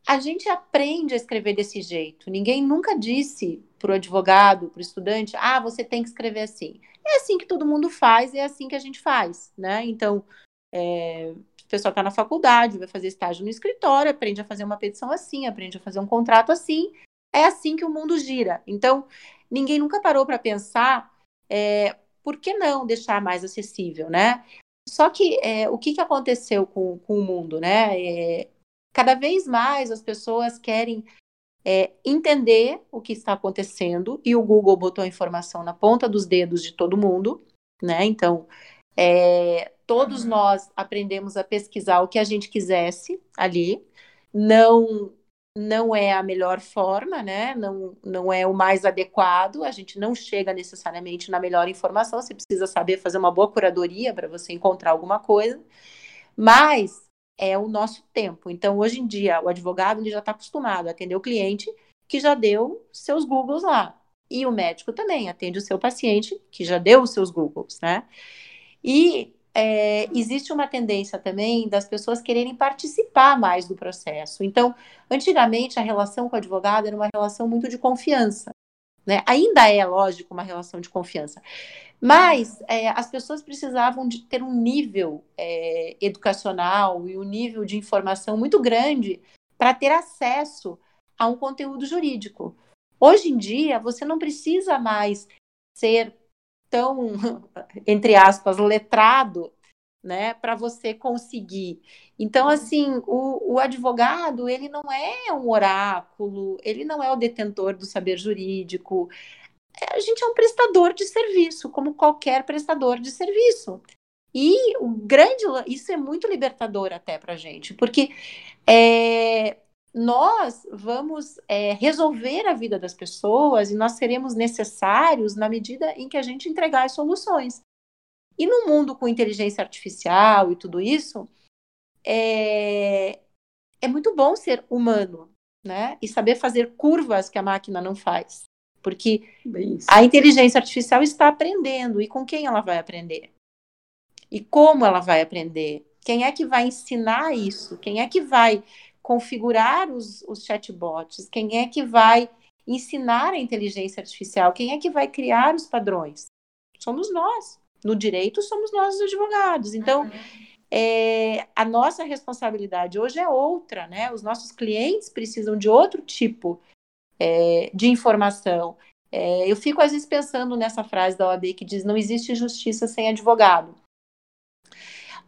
Speaker 2: a gente aprende a escrever desse jeito. Ninguém nunca disse para o advogado, para o estudante, ah, você tem que escrever assim. É assim que todo mundo faz, é assim que a gente faz, né? Então, é, o pessoal está na faculdade, vai fazer estágio no escritório, aprende a fazer uma petição assim, aprende a fazer um contrato assim, é assim que o mundo gira. Então, ninguém nunca parou para pensar é, por que não deixar mais acessível, né? Só que é, o que, que aconteceu com, com o mundo, né? É, cada vez mais as pessoas querem é entender o que está acontecendo e o Google botou a informação na ponta dos dedos de todo mundo, né? Então, é, todos uhum. nós aprendemos a pesquisar o que a gente quisesse ali. Não não é a melhor forma, né? Não, não é o mais adequado. A gente não chega necessariamente na melhor informação. Você precisa saber fazer uma boa curadoria para você encontrar alguma coisa. Mas é o nosso tempo. Então, hoje em dia, o advogado ele já está acostumado a atender o cliente que já deu seus Googles lá. E o médico também atende o seu paciente que já deu os seus Googles, né? E é, existe uma tendência também das pessoas quererem participar mais do processo. Então, antigamente, a relação com o advogado era uma relação muito de confiança. Né? Ainda é, lógico, uma relação de confiança. Mas é, as pessoas precisavam de ter um nível é, educacional e um nível de informação muito grande para ter acesso a um conteúdo jurídico. Hoje em dia, você não precisa mais ser tão, entre aspas, letrado, né, para você conseguir. Então, assim, o, o advogado, ele não é um oráculo, ele não é o detentor do saber jurídico. É, a gente é um prestador de serviço, como qualquer prestador de serviço. E o grande, isso é muito libertador até para a gente, porque é, nós vamos é, resolver a vida das pessoas e nós seremos necessários na medida em que a gente entregar as soluções. E no mundo com inteligência artificial e tudo isso, é, é muito bom ser humano, né? E saber fazer curvas que a máquina não faz. Porque a inteligência artificial está aprendendo. E com quem ela vai aprender? E como ela vai aprender? Quem é que vai ensinar isso? Quem é que vai configurar os, os chatbots? Quem é que vai ensinar a inteligência artificial? Quem é que vai criar os padrões? Somos nós. No direito, somos nós os advogados. Então, uhum. é, a nossa responsabilidade hoje é outra, né? Os nossos clientes precisam de outro tipo é, de informação. É, eu fico às vezes pensando nessa frase da OAB que diz: não existe justiça sem advogado.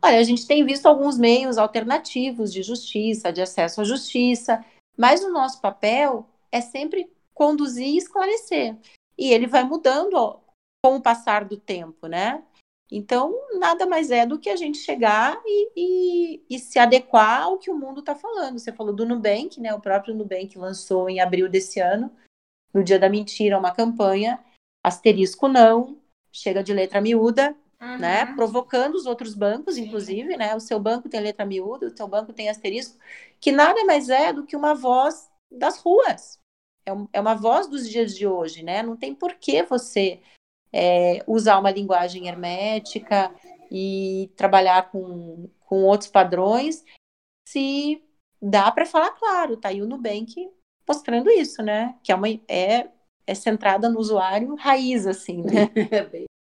Speaker 2: Olha, a gente tem visto alguns meios alternativos de justiça, de acesso à justiça, mas o nosso papel é sempre conduzir e esclarecer. E ele vai mudando com o passar do tempo, né? Então, nada mais é do que a gente chegar e, e, e se adequar ao que o mundo está falando. Você falou do Nubank, né? O próprio Nubank lançou em abril desse ano, no Dia da Mentira, uma campanha, asterisco não, chega de letra miúda? Uhum. né? Provocando os outros bancos, inclusive, né? O seu banco tem letra miúda, o seu banco tem asterisco, que nada mais é do que uma voz das ruas. É, um, é uma voz dos dias de hoje, né? Não tem por que você é, usar uma linguagem hermética e trabalhar com, com outros padrões se dá para falar claro, tá aí o Nubank mostrando isso, né? Que é uma é, é centrada no usuário raiz, assim, né?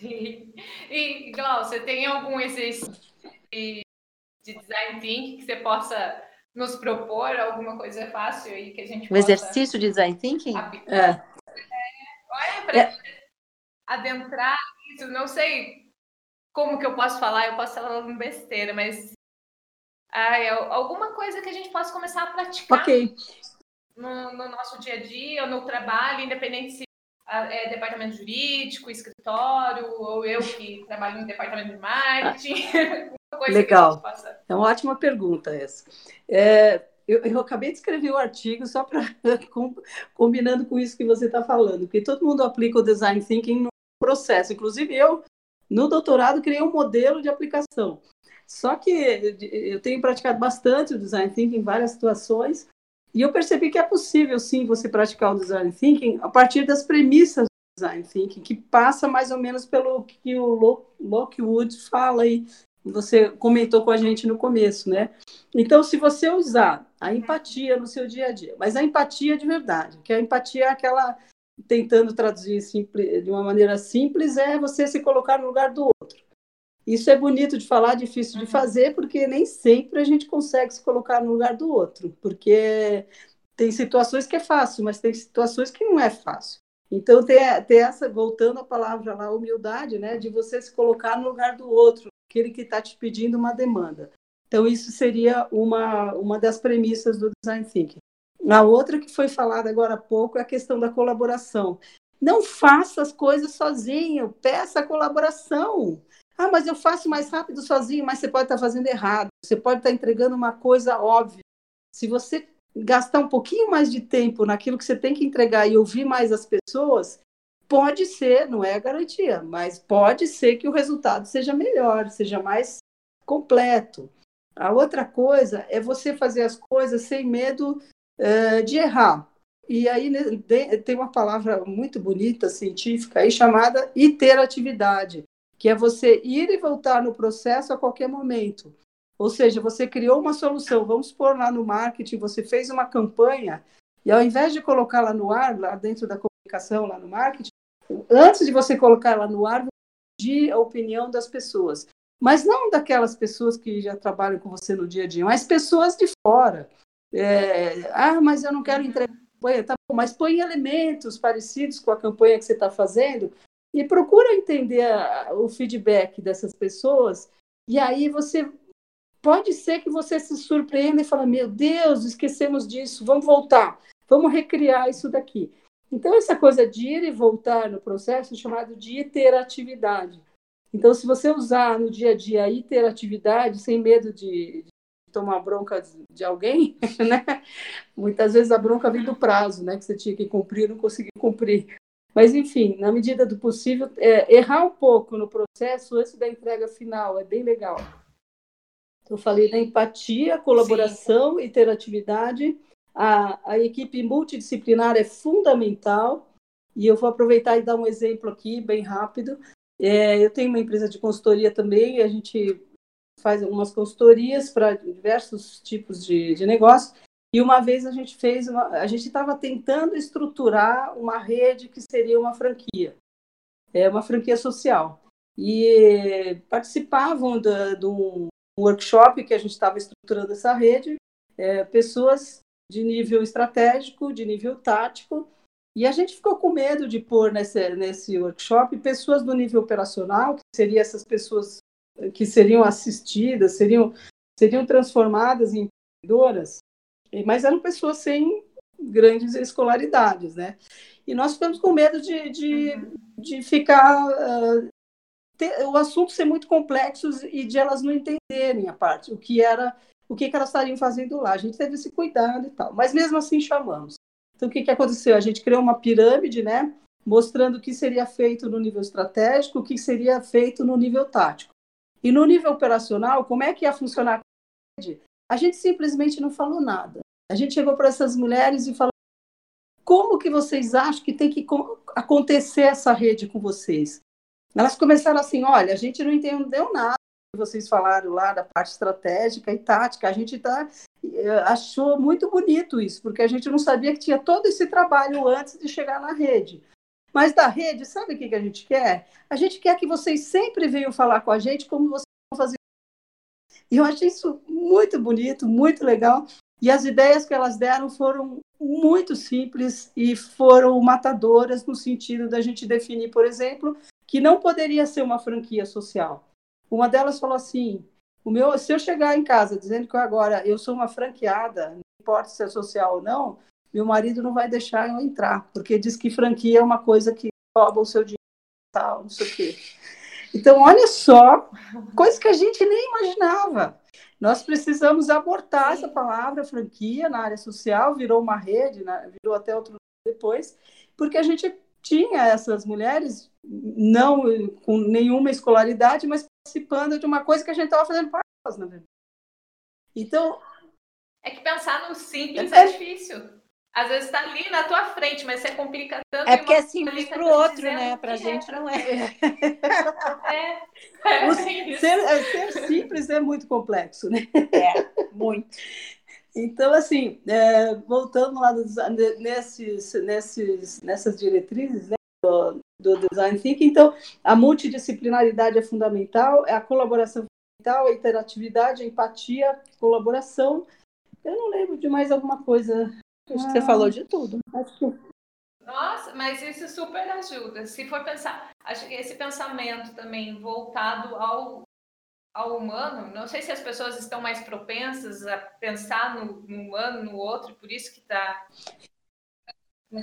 Speaker 1: Sim. E, Glau, você tem algum exercício de, de design thinking que você possa nos propor? Alguma coisa fácil aí que a gente
Speaker 2: Um exercício de design thinking?
Speaker 1: É. é. para é. adentrar isso, não sei como que eu posso falar, eu posso falar uma besteira, mas ah, alguma coisa que a gente possa começar a praticar
Speaker 2: okay.
Speaker 1: no, no nosso dia a dia, no trabalho, independente se é, departamento jurídico, escritório, ou eu que trabalho no departamento de marketing.
Speaker 3: Legal. É uma ótima pergunta essa. É, eu, eu, acabei de escrever o um artigo só para combinando com isso que você está falando, porque todo mundo aplica o design thinking no processo, inclusive eu no doutorado criei um modelo de aplicação. Só que eu tenho praticado bastante o design thinking em várias situações e eu percebi que é possível, sim, você praticar o design thinking a partir das premissas do design thinking, que passa mais ou menos pelo que o Lockwood fala aí, você comentou com a gente no começo, né? Então, se você usar a empatia no seu dia a dia, mas a empatia de verdade, que a empatia é aquela, tentando traduzir de uma maneira simples, é você se colocar no lugar do outro. Isso é bonito de falar, difícil de uhum. fazer, porque nem sempre a gente consegue se colocar no lugar do outro, porque tem situações que é fácil, mas tem situações que não é fácil. Então, tem, tem essa, voltando à palavra lá, humildade, né, de você se colocar no lugar do outro, aquele que está te pedindo uma demanda. Então, isso seria uma, uma das premissas do design thinking. A outra que foi falada agora há pouco é a questão da colaboração. Não faça as coisas sozinho, peça colaboração. Ah, mas eu faço mais rápido sozinho, mas você pode estar fazendo errado. Você pode estar entregando uma coisa óbvia. Se você gastar um pouquinho mais de tempo naquilo que você tem que entregar e ouvir mais as pessoas, pode ser, não é a garantia, mas pode ser que o resultado seja melhor, seja mais completo. A outra coisa é você fazer as coisas sem medo uh, de errar. E aí né, tem uma palavra muito bonita, científica, aí chamada iteratividade, que é você ir e voltar no processo a qualquer momento. Ou seja, você criou uma solução, vamos supor lá no marketing, você fez uma campanha, e ao invés de colocá-la no ar, lá dentro da comunicação, lá no marketing, antes de você colocar ela no ar, pedir a opinião das pessoas. Mas não daquelas pessoas que já trabalham com você no dia a dia, mas pessoas de fora. É, ah, mas eu não quero entregar campanha. Tá bom, mas põe elementos parecidos com a campanha que você está fazendo e procura entender a, o feedback dessas pessoas. E aí você pode ser que você se surpreenda e fala: Meu Deus, esquecemos disso, vamos voltar, vamos recriar isso daqui. Então, essa coisa de ir e voltar no processo é chamado de iteratividade. Então, se você usar no dia a dia a iteratividade, sem medo de, de tomar bronca de alguém, né? Muitas vezes a bronca vem do prazo, né? Que você tinha que cumprir, não conseguiu cumprir. Mas, enfim, na medida do possível, é, errar um pouco no processo antes da entrega final é bem legal. Eu falei da empatia, colaboração, Sim. interatividade a, a equipe multidisciplinar é fundamental, e eu vou aproveitar e dar um exemplo aqui, bem rápido. É, eu tenho uma empresa de consultoria também, a gente faz algumas consultorias para diversos tipos de, de negócio. E uma vez a gente fez, uma, a gente estava tentando estruturar uma rede que seria uma franquia, é uma franquia social. E participavam de um workshop que a gente estava estruturando essa rede, é, pessoas de nível estratégico, de nível tático, e a gente ficou com medo de pôr nesse, nesse workshop pessoas do nível operacional, que seriam essas pessoas que seriam assistidas, seriam, seriam transformadas em empreendedoras, mas eram pessoas sem grandes escolaridades, né? E nós ficamos com medo de, de, de ficar. Uh, ter, o assunto ser muito complexo e de elas não entenderem a parte, o que era o que, que elas estariam fazendo lá. A gente teve esse cuidado e tal. Mas mesmo assim chamamos. Então, o que, que aconteceu? A gente criou uma pirâmide, né? Mostrando o que seria feito no nível estratégico, o que seria feito no nível tático. E no nível operacional, como é que ia funcionar a rede? A gente simplesmente não falou nada. A gente chegou para essas mulheres e falou: como que vocês acham que tem que acontecer essa rede com vocês? Elas começaram assim: olha, a gente não entendeu nada, vocês falaram lá da parte estratégica e tática, a gente tá, eh, achou muito bonito isso, porque a gente não sabia que tinha todo esse trabalho antes de chegar na rede. Mas da rede, sabe o que, que a gente quer? A gente quer que vocês sempre venham falar com a gente como vocês vão fazer. E eu achei isso muito bonito, muito legal. E as ideias que elas deram foram muito simples e foram matadoras no sentido da gente definir, por exemplo, que não poderia ser uma franquia social uma delas falou assim: o meu, se eu chegar em casa dizendo que agora eu sou uma franqueada, não importa se é social ou não, meu marido não vai deixar eu entrar, porque diz que franquia é uma coisa que rouba o seu dinheiro, tal, não sei o quê. Então, olha só, coisa que a gente nem imaginava. Nós precisamos abortar essa palavra franquia na área social, virou uma rede, né? virou até outro depois, porque a gente tinha essas mulheres, não com nenhuma escolaridade, mas participando de uma coisa que a gente estava fazendo para elas, na verdade. Então.
Speaker 1: É que pensar no simples é, é difícil. Às vezes está ali na tua frente, mas você complica tanto.
Speaker 2: É porque é simples para o outro, né? Para a gente é. não é.
Speaker 3: É. é. Ser, é, ser, simples é muito complexo, né?
Speaker 2: É, muito.
Speaker 3: Então, assim, é, voltando lá dos, nesses, nesses, nessas diretrizes, né? Do, do design thinking. Então, a multidisciplinaridade é fundamental, é a colaboração fundamental, a interatividade, a empatia, colaboração. Eu não lembro de mais alguma coisa.
Speaker 2: Acho que você falou de tudo.
Speaker 3: Acho que...
Speaker 1: Nossa, mas isso super ajuda. Se for pensar, acho que esse pensamento também voltado ao ao humano. Não sei se as pessoas estão mais propensas a pensar no, no humano, no outro, por isso que está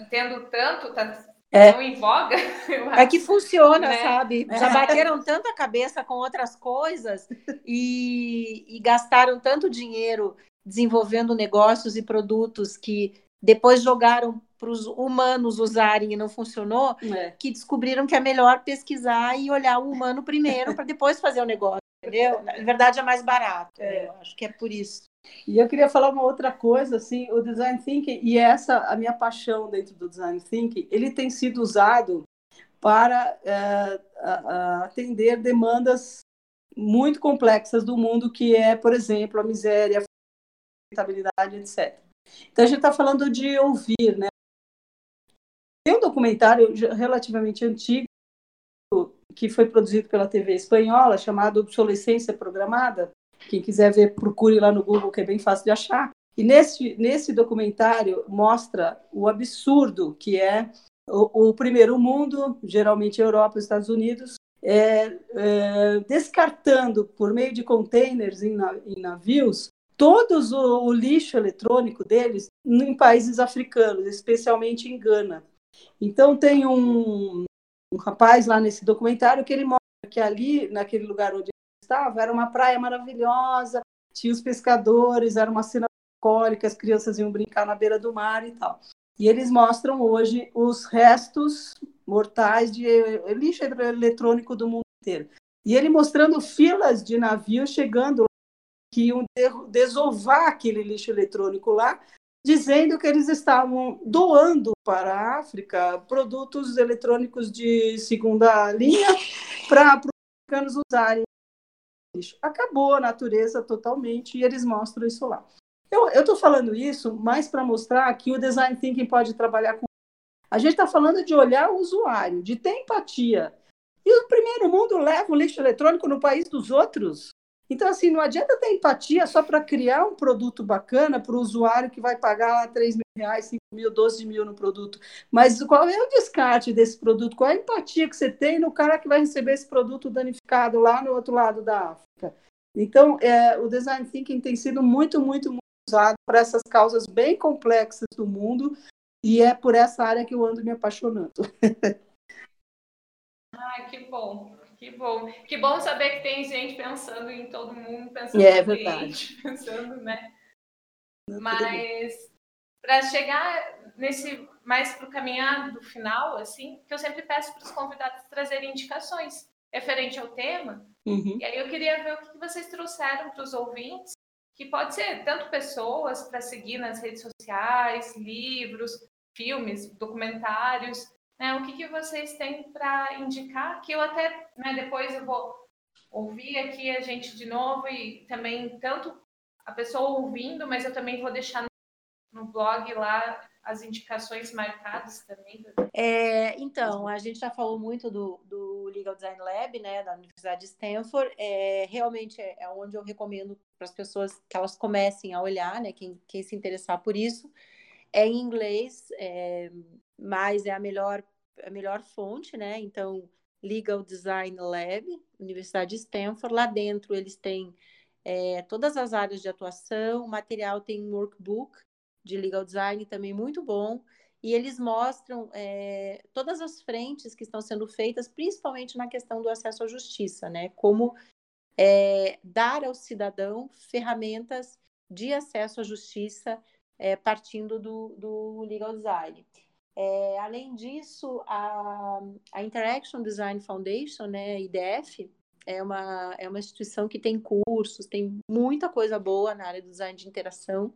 Speaker 1: tendo tanto, está é. tão em voga.
Speaker 2: É que funciona, né? sabe? Já bateram tanta cabeça com outras coisas e, e gastaram tanto dinheiro desenvolvendo negócios e produtos que depois jogaram para os humanos usarem e não funcionou, é. que descobriram que é melhor pesquisar e olhar o humano primeiro para depois fazer o negócio, entendeu? Na verdade é mais barato, é. eu acho que é por isso.
Speaker 3: E eu queria falar uma outra coisa, assim, o design thinking e essa a minha paixão dentro do design thinking, ele tem sido usado para é, atender demandas muito complexas do mundo, que é, por exemplo, a miséria, a sustentabilidade, etc. Então a gente está falando de ouvir, né? Tem um documentário relativamente antigo que foi produzido pela TV espanhola chamado Obsolescência Programada, quem quiser ver, procure lá no Google, que é bem fácil de achar. E nesse, nesse documentário mostra o absurdo que é o, o primeiro mundo, geralmente Europa e Estados Unidos, é, é, descartando por meio de containers em, em navios todos o, o, lixo eletrônico deles em países africanos, especialmente em Gana. Então tem um, um rapaz lá nesse documentário que ele mostra que ali, naquele lugar onde estava, era uma praia maravilhosa, tinha os pescadores, era uma cena cólica, as crianças iam brincar na beira do mar e tal. E eles mostram hoje os restos mortais de lixo eletrônico do mundo inteiro. E ele mostrando filas de navios chegando que iam desovar aquele lixo eletrônico lá, dizendo que eles estavam doando para a África produtos eletrônicos de segunda linha para os africanos usarem lixo. Acabou a natureza totalmente e eles mostram isso lá. Eu estou falando isso mais para mostrar que o design thinking pode trabalhar com. A gente está falando de olhar o usuário, de ter empatia. E o primeiro mundo leva o lixo eletrônico no país dos outros. Então, assim, não adianta ter empatia só para criar um produto bacana para o usuário que vai pagar 3 mil reais, 5 mil, 12 mil no produto. Mas qual é o descarte desse produto? Qual é a empatia que você tem no cara que vai receber esse produto danificado lá no outro lado da África? Então, é, o design thinking tem sido muito, muito, muito usado para essas causas bem complexas do mundo e é por essa área que eu ando me apaixonando.
Speaker 1: Ai, que bom. Que bom. Que bom saber que tem gente pensando em todo mundo, pensando
Speaker 2: é, no cliente,
Speaker 1: pensando, né? Mas para chegar nesse mais para o caminhar do final, assim, que eu sempre peço para os convidados trazerem indicações referente ao tema. Uhum. E aí eu queria ver o que vocês trouxeram para os ouvintes, que pode ser tanto pessoas para seguir nas redes sociais, livros, filmes, documentários, né? O que, que vocês têm para indicar? Que eu até, né, depois eu vou ouvir aqui a gente de novo e também tanto a pessoa ouvindo, mas eu também vou deixar no, blog lá as indicações marcadas também.
Speaker 2: É, então, a gente já falou muito do, do Legal Design Lab, né, da Universidade de Stanford. É, realmente é, é onde eu recomendo para as pessoas que elas comecem a olhar, né, quem, quem se interessar por isso. É em inglês, é, mas é a melhor, a melhor fonte, né? Então, Legal Design Lab, Universidade de Stanford, lá dentro eles têm é, todas as áreas de atuação, o material tem um workbook de legal design também muito bom, e eles mostram é, todas as frentes que estão sendo feitas, principalmente na questão do acesso à justiça, né? Como é, dar ao cidadão ferramentas de acesso à justiça é, partindo do, do legal design. É, além disso, a, a Interaction Design Foundation, né, IDF, é uma, é uma instituição que tem cursos, tem muita coisa boa na área do design de interação.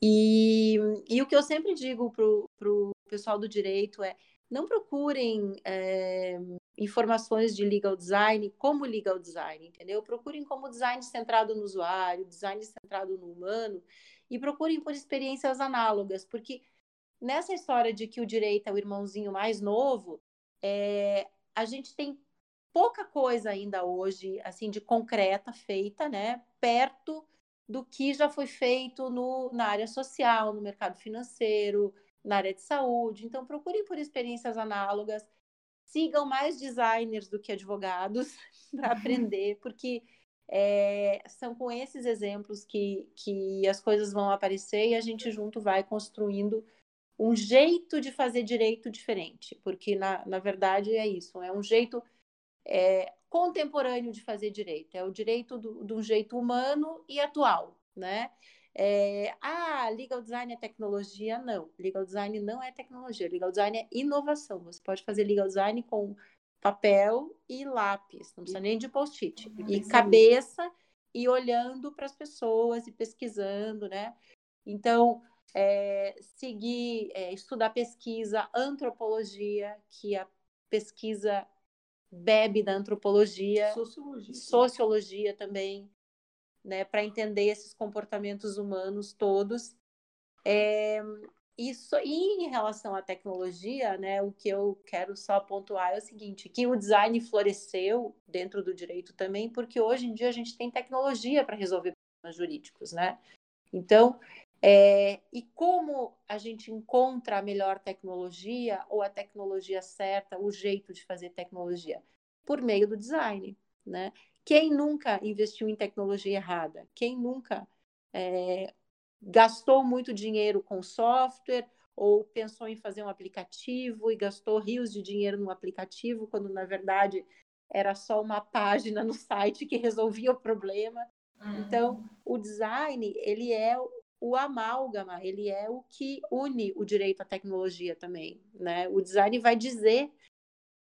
Speaker 2: E, e o que eu sempre digo para o pessoal do direito é não procurem é, informações de legal design como legal design, entendeu? Procurem como design centrado no usuário, design centrado no humano, e procurem por experiências análogas, porque nessa história de que o direito é o irmãozinho mais novo, é, a gente tem pouca coisa ainda hoje, assim, de concreta feita, né, perto do que já foi feito no, na área social, no mercado financeiro, na área de saúde. Então, procurem por experiências análogas. sigam mais designers do que advogados para aprender, porque é, são com esses exemplos que, que as coisas vão aparecer e a gente junto vai construindo um jeito de fazer direito diferente, porque na, na verdade é isso, é um jeito é, contemporâneo de fazer direito, é o direito de um jeito humano e atual, né? É, ah, legal design é tecnologia? Não, legal design não é tecnologia, legal design é inovação. Você pode fazer legal design com papel e lápis, não precisa nem de post-it, e cabeça e olhando para as pessoas e pesquisando, né? Então, é, seguir, é, estudar pesquisa, antropologia, que a pesquisa bebe da antropologia,
Speaker 3: sociologia,
Speaker 2: sociologia também, né, para entender esses comportamentos humanos todos. É, isso e em relação à tecnologia, né, o que eu quero só pontuar é o seguinte, que o design floresceu dentro do direito também, porque hoje em dia a gente tem tecnologia para resolver problemas jurídicos, né? Então, é, e como a gente encontra a melhor tecnologia ou a tecnologia certa, o jeito de fazer tecnologia? Por meio do design, né? Quem nunca investiu em tecnologia errada? Quem nunca é, gastou muito dinheiro com software ou pensou em fazer um aplicativo e gastou rios de dinheiro no aplicativo, quando na verdade era só uma página no site que resolvia o problema. Uhum. Então, o design, ele é o amálgama, ele é o que une o direito à tecnologia também, né? O design vai dizer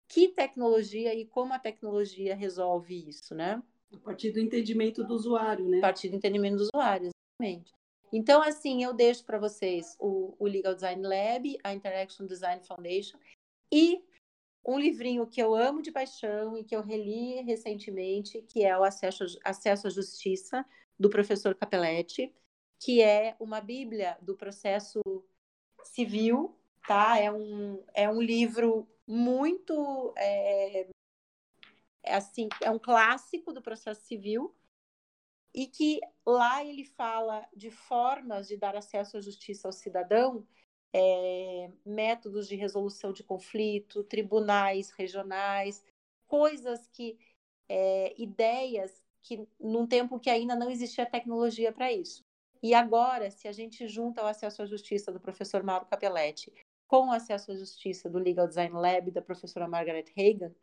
Speaker 2: que tecnologia e como a tecnologia resolve isso, né?
Speaker 3: A partir do entendimento do usuário, né?
Speaker 2: A partir do entendimento do usuário, exatamente. Então, assim, eu deixo para vocês o, o, Legal Design Lab, a Interaction Design Foundation e um livrinho que eu amo de paixão e que eu reli recentemente, que é o Acesso, Acesso à Justiça, do professor Capelletti, que é uma bíblia do processo civil, tá? É um, é um livro muito é, é assim, é um clássico do processo civil e que lá ele fala de formas de dar acesso à justiça ao cidadão, é, métodos de resolução de conflito, tribunais regionais, coisas que, é, ideias que num tempo que ainda não existia tecnologia para isso. E agora, se a gente junta o acesso à justiça do professor Mauro Capelletti com o acesso à justiça do Legal Design Lab da professora Margaret Hagan,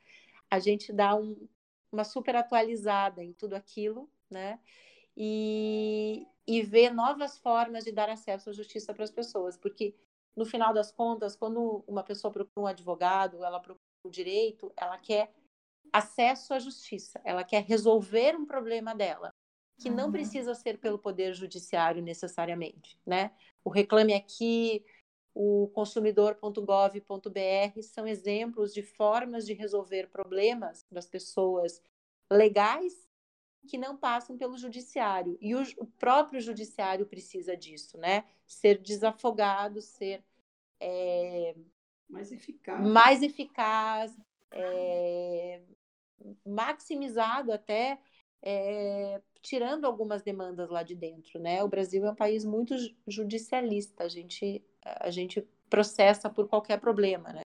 Speaker 2: a gente dá um, uma super atualizada em tudo aquilo né? E, e ver novas formas de dar acesso à justiça para as pessoas, porque no final das contas, quando uma pessoa procura um advogado, ela procura o direito, ela quer acesso à justiça, ela quer resolver um problema dela, que não uhum. precisa ser pelo poder judiciário necessariamente, né? O Reclame Aqui, o consumidor.gov.br são exemplos de formas de resolver problemas das pessoas legais que não passam pelo judiciário. E o, o próprio judiciário precisa disso, né? Ser desafogado, ser é,
Speaker 3: mais eficaz,
Speaker 2: mais eficaz é, maximizado até, é, tirando algumas demandas lá de dentro, né? O Brasil é um país muito judicialista, a gente, a gente processa por qualquer problema, né?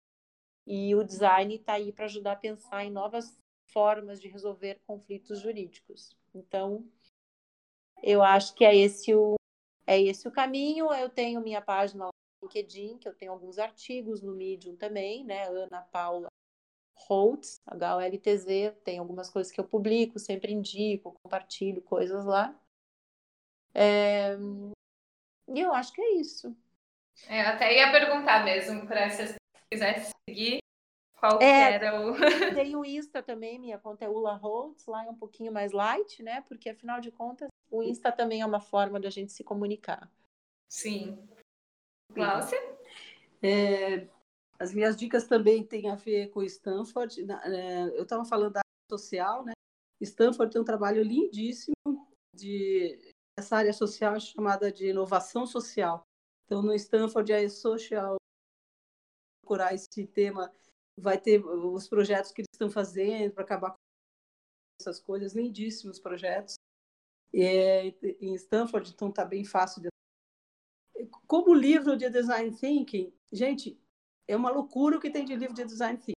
Speaker 2: E o design está aí para ajudar a pensar em novas formas de resolver conflitos jurídicos. Então, eu acho que é esse o, é esse o caminho. Eu tenho minha página no LinkedIn, que eu tenho alguns artigos no Medium também, né? Ana Paula Holtz, H-O-L-T-Z, tem algumas coisas que eu publico, sempre indico, compartilho coisas lá. É... E eu acho que é isso.
Speaker 1: É, até ia perguntar mesmo, para se quiser seguir, qual é, era o.
Speaker 2: tem o Insta também, minha conta é Ula Holtz, lá é um pouquinho mais light, né? Porque afinal de contas, o Insta também é uma forma da gente se comunicar.
Speaker 1: Sim. Cláudia?
Speaker 3: É, as minhas dicas também têm a ver com Stanford. É, eu estava falando da área social, né? Stanford tem um trabalho lindíssimo de essa área social chamada de inovação social. Então, no Stanford, a social procurar esse tema vai ter os projetos que eles estão fazendo para acabar com essas coisas, lindíssimos projetos. É, em Stanford, então está bem fácil. De... Como livro de design thinking, gente, é uma loucura o que tem de livro de design thinking.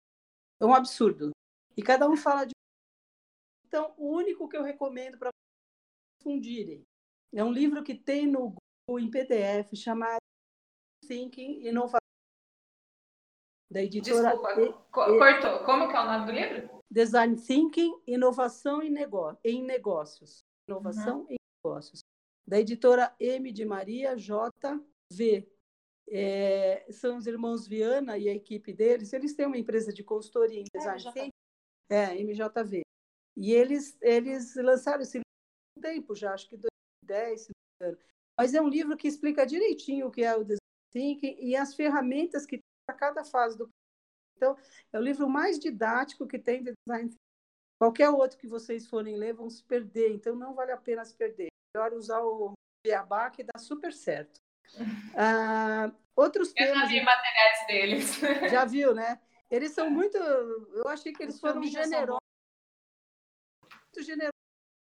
Speaker 3: É um absurdo. E cada um fala de. Então, o único que eu recomendo para fundirem é um livro que tem no Google em PDF chamado Thinking Inovação.
Speaker 1: Da editora. Desculpa, e, cortou. Como que é o nome do livro?
Speaker 3: Design Thinking, Inovação em, Negócio, em Negócios. Inovação uhum. em Negócios. Da editora M de Maria JV. É, são os irmãos Viana e a equipe deles. Eles têm uma empresa de consultoria em design é, thinking. É, MJV. E eles, eles lançaram esse livro há um tempo já, acho que 2010, se não me engano. Mas é um livro que explica direitinho o que é o design thinking e as ferramentas que para cada fase do então, é o livro mais didático que tem de design Qualquer outro que vocês forem ler vão se perder, então não vale a pena se perder. Melhor usar o Beabá que dá super certo. Ah, outros
Speaker 1: eu temas. já vi materiais deles.
Speaker 3: Já viu, né? Eles são muito. Eu achei que eles foram generosos. Muito generosos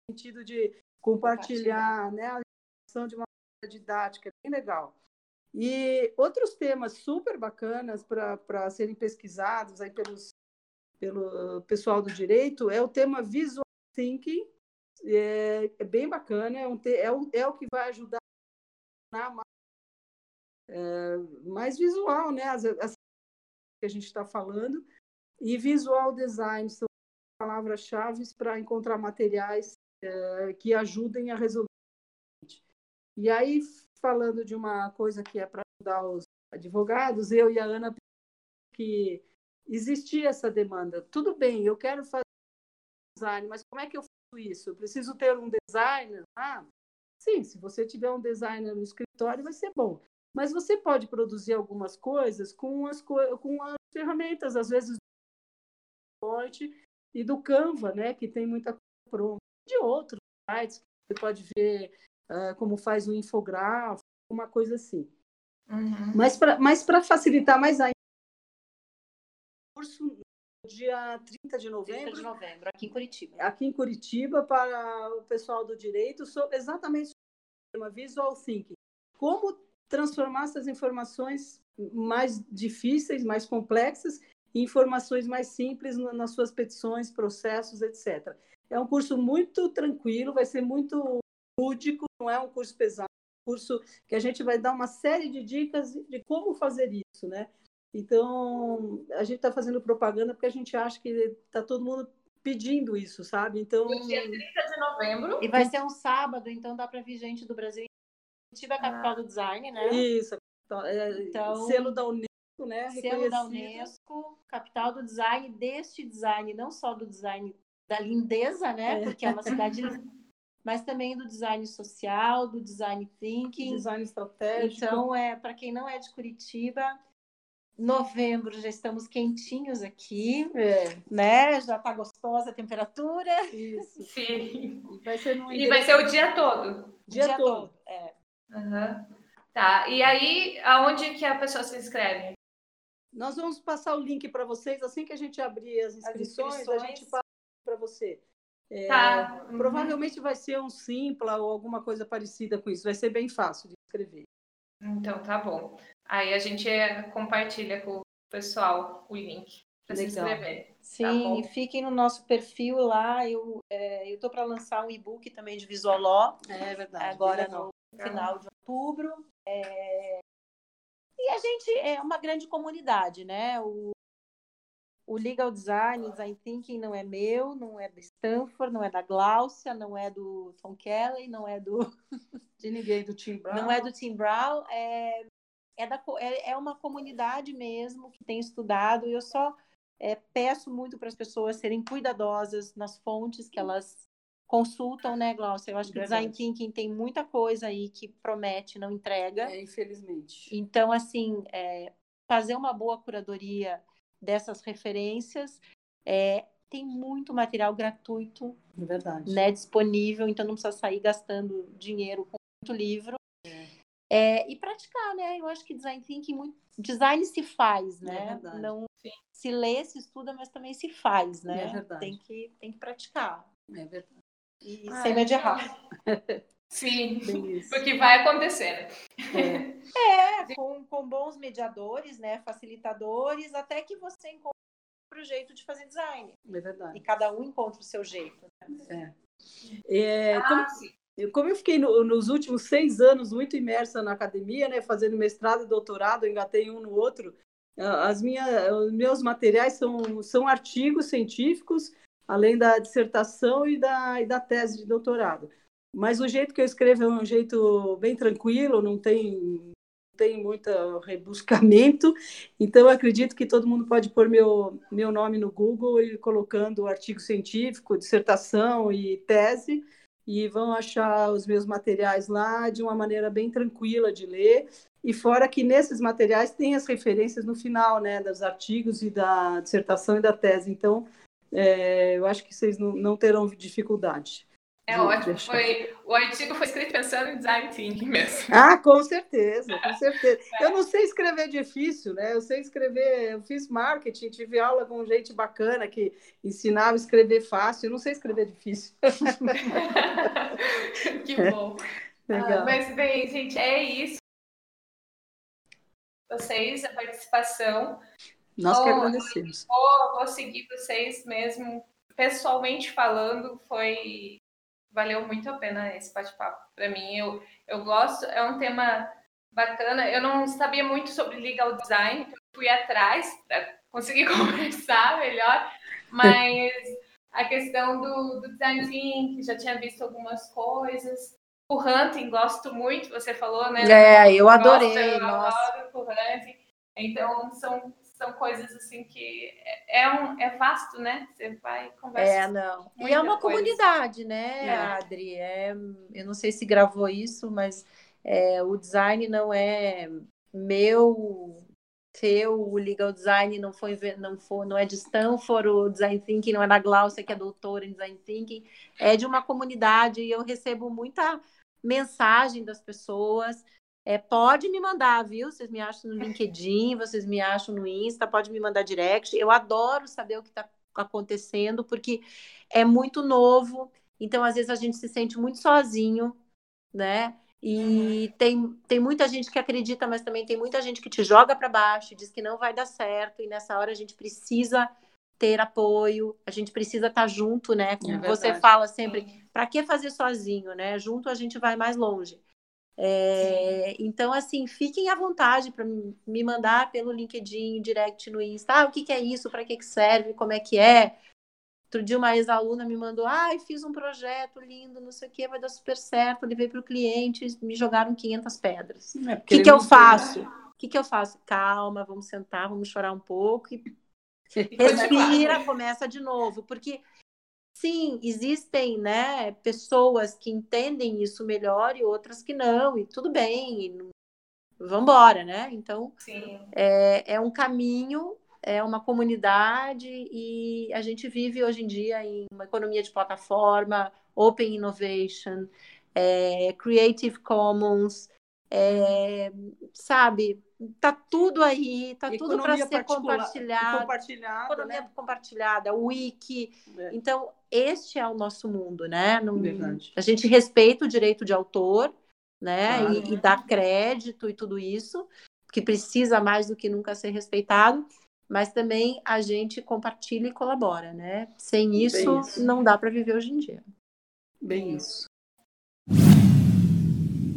Speaker 3: no sentido de compartilhar, compartilhar. né? A de uma maneira didática, é bem legal. E outros temas super bacanas para serem pesquisados aí pelos, pelo pessoal do direito é o tema visual thinking, é, é bem bacana, é, um, é, o, é o que vai ajudar na mais, é, mais visual, né? As, as que a gente está falando, e visual design são palavras-chave para encontrar materiais é, que ajudem a resolver. E aí, falando de uma coisa que é para ajudar os advogados, eu e a Ana que existia essa demanda. Tudo bem, eu quero fazer design, mas como é que eu faço isso? Eu preciso ter um designer? Ah, sim, se você tiver um designer no escritório, vai ser bom. Mas você pode produzir algumas coisas com as, com as ferramentas, às vezes, do Point e do Canva, né, que tem muita coisa pronta, de outros sites, você pode ver uh, como faz um infográfico, uma coisa assim. Uhum. Mas para mas facilitar mais ainda, curso dia 30 de novembro. 30
Speaker 2: de novembro, aqui em Curitiba.
Speaker 3: Aqui em Curitiba, para o pessoal do direito, sobre, exatamente sobre o tema Visual Thinking. Como transformar essas informações mais difíceis, mais complexas, em informações mais simples nas suas petições, processos, etc. É um curso muito tranquilo, vai ser muito lúdico, não é um curso pesado, é um curso que a gente vai dar uma série de dicas de como fazer isso, né? Então, a gente está fazendo propaganda porque a gente acha que está todo mundo pedindo isso, sabe? Então.
Speaker 1: No dia 30 de novembro.
Speaker 2: E vai ser um sábado, então dá para vir gente do Brasil. Tive a capital ah. do design, né?
Speaker 3: Isso, é, então, selo da Unesco, né?
Speaker 2: Selo da Unesco, capital do design, deste design, não só do design da lindeza, né? É. Porque é uma cidade mas também do design social, do design thinking.
Speaker 3: Design estratégico.
Speaker 2: Então, é, para quem não é de Curitiba, novembro já estamos quentinhos aqui, é. né? Já está gostosa a temperatura.
Speaker 1: Isso. Sim. E vai ser, no e vai ser o dia todo.
Speaker 2: Dia, dia todo. todo. É.
Speaker 1: Uhum. Tá. E aí, aonde que a pessoa se inscreve?
Speaker 3: Nós vamos passar o link para vocês assim que a gente abrir as inscrições, as inscrições. a gente passa para você. É, tá. Uhum. Provavelmente vai ser um Simpla ou alguma coisa parecida com isso. Vai ser bem fácil de escrever.
Speaker 1: Então, tá bom. Aí a gente compartilha com o pessoal o link para se inscrever. Tá
Speaker 2: Sim, tá fiquem no nosso perfil lá. Eu é, estou para lançar um e-book também de Visualó.
Speaker 3: É verdade.
Speaker 2: Agora no final de outubro. É... E a gente é uma grande comunidade, né? O, o Legal Design, Design Thinking não é meu, não é do Stanford, não é da Gláucia, não é do Tom Kelly, não é do.
Speaker 3: De ninguém, do Tim Brown.
Speaker 2: Não é do Tim Brown, é, é, da, é, é uma comunidade mesmo que tem estudado, e eu só é, peço muito para as pessoas serem cuidadosas nas fontes que elas consultam, né, Glaucia? Eu acho que o Design Thinking tem muita coisa aí que promete, não entrega.
Speaker 3: É, infelizmente.
Speaker 2: Então, assim, é, fazer uma boa curadoria dessas referências. É, tem muito material gratuito
Speaker 3: Verdade.
Speaker 2: Né, disponível, então não precisa sair gastando dinheiro com muito livro. É. É, e praticar, né? Eu acho que design thinking muito design se faz, né?
Speaker 3: É
Speaker 2: não Sim. se lê, se estuda, mas também se faz, né?
Speaker 3: É verdade.
Speaker 2: Tem que tem que praticar.
Speaker 3: É verdade.
Speaker 2: E ah, sem medo de errar.
Speaker 1: Sim, porque vai acontecer.
Speaker 2: Né? É, é com, com bons mediadores, né, facilitadores, até que você encontre próprio jeito de fazer design.
Speaker 3: É verdade.
Speaker 2: E cada um encontra o seu jeito.
Speaker 3: Né? É. é ah, como, eu, como eu fiquei no, nos últimos seis anos muito imersa na academia, né, fazendo mestrado e doutorado, engatei um no outro, as minhas, os meus materiais são, são artigos científicos, além da dissertação e da, e da tese de doutorado. Mas o jeito que eu escrevo é um jeito bem tranquilo, não tem, tem muito rebuscamento. Então, acredito que todo mundo pode pôr meu, meu nome no Google e colocando artigo científico, dissertação e tese, e vão achar os meus materiais lá de uma maneira bem tranquila de ler. E fora que nesses materiais tem as referências no final, né, dos artigos e da dissertação e da tese. Então, é, eu acho que vocês não, não terão dificuldade.
Speaker 1: É ótimo. Foi, o artigo foi escrito pensando em design thinking mesmo.
Speaker 3: Ah, com certeza, com certeza. É. Eu não sei escrever difícil, né? Eu sei escrever, eu fiz marketing, tive aula com gente bacana que ensinava a escrever fácil. Eu não sei escrever difícil.
Speaker 1: que bom. Ah, mas bem, gente, é isso. Vocês, a participação.
Speaker 3: Nós que agradecemos.
Speaker 1: Vou, vou seguir vocês mesmo, pessoalmente falando, foi valeu muito a pena esse bate-papo para mim. Eu, eu gosto, é um tema bacana. Eu não sabia muito sobre legal design, então fui atrás para conseguir conversar melhor, mas a questão do, do design thinking, já tinha visto algumas coisas. O hunting, gosto muito, você falou, né?
Speaker 2: É, eu adorei. Gosto, eu nossa. adoro
Speaker 1: o hunting. Então, são são coisas assim que é, é, um, é vasto, né? Você vai conversar.
Speaker 2: É, não. E é uma coisa. comunidade, né, é. Adri? É, eu não sei se gravou isso, mas é, o design não é meu, teu, o legal design não foi, não foi, não é de Stanford, o design thinking não é da Glaucia, que é doutora em design thinking, é de uma comunidade e eu recebo muita mensagem das pessoas é, pode me mandar, viu? Vocês me acham no LinkedIn, vocês me acham no Insta, pode me mandar direct. Eu adoro saber o que está acontecendo, porque é muito novo. Então, às vezes, a gente se sente muito sozinho, né? E tem, tem muita gente que acredita, mas também tem muita gente que te joga para baixo, diz que não vai dar certo, e nessa hora a gente precisa ter apoio, a gente precisa estar tá junto, né? Como é você fala sempre, para que fazer sozinho, né? Junto a gente vai mais longe. É, então, assim, fiquem à vontade para me mandar pelo LinkedIn, direct no Insta. Ah, o que, que é isso? Para que, que serve? Como é que é? Outro dia, uma ex-aluna me mandou: ai, ah, fiz um projeto lindo, não sei o que, vai dar super certo. Levei para o cliente, me jogaram 500 pedras. O é que, que eu faço? O que, que eu faço? Calma, vamos sentar, vamos chorar um pouco e respira, começa de novo. Porque sim, existem né, pessoas que entendem isso melhor e outras que não, e tudo bem, e vamos embora, né? Então, é, é um caminho, é uma comunidade, e a gente vive hoje em dia em uma economia de plataforma, open innovation, é, Creative Commons, é, sabe, tá tudo aí, tá tudo para ser compartilhado.
Speaker 3: Compartilhada,
Speaker 2: economia né? compartilhada, wiki. É. Então, este é o nosso mundo, né? Não, a gente respeita o direito de autor, né? Claro. E, e dá crédito e tudo isso, que precisa mais do que nunca ser respeitado. Mas também a gente compartilha e colabora, né? Sem isso, isso. não dá para viver hoje em dia.
Speaker 3: Bem isso.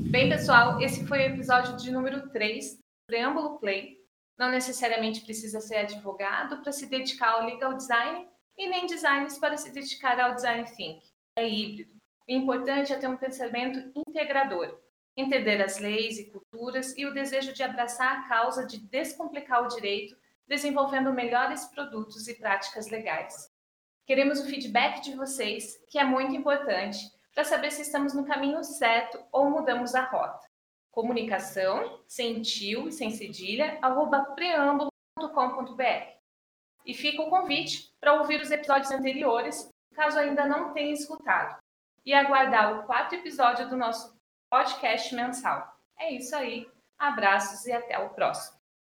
Speaker 1: Bem, pessoal, esse foi o episódio de número 3 Preâmbulo Play não necessariamente precisa ser advogado para se dedicar ao legal design e nem designers para se dedicar ao design thinking. É híbrido. O importante é ter um pensamento integrador, entender as leis e culturas e o desejo de abraçar a causa de descomplicar o direito, desenvolvendo melhores produtos e práticas legais. Queremos o feedback de vocês, que é muito importante, para saber se estamos no caminho certo ou mudamos a rota comunicação, sem tio e sem cedilha, arroba preâmbulo.com.br. E fica o convite para ouvir os episódios anteriores, caso ainda não tenha escutado, e aguardar o quarto episódio do nosso podcast mensal. É isso aí. Abraços e até o próximo.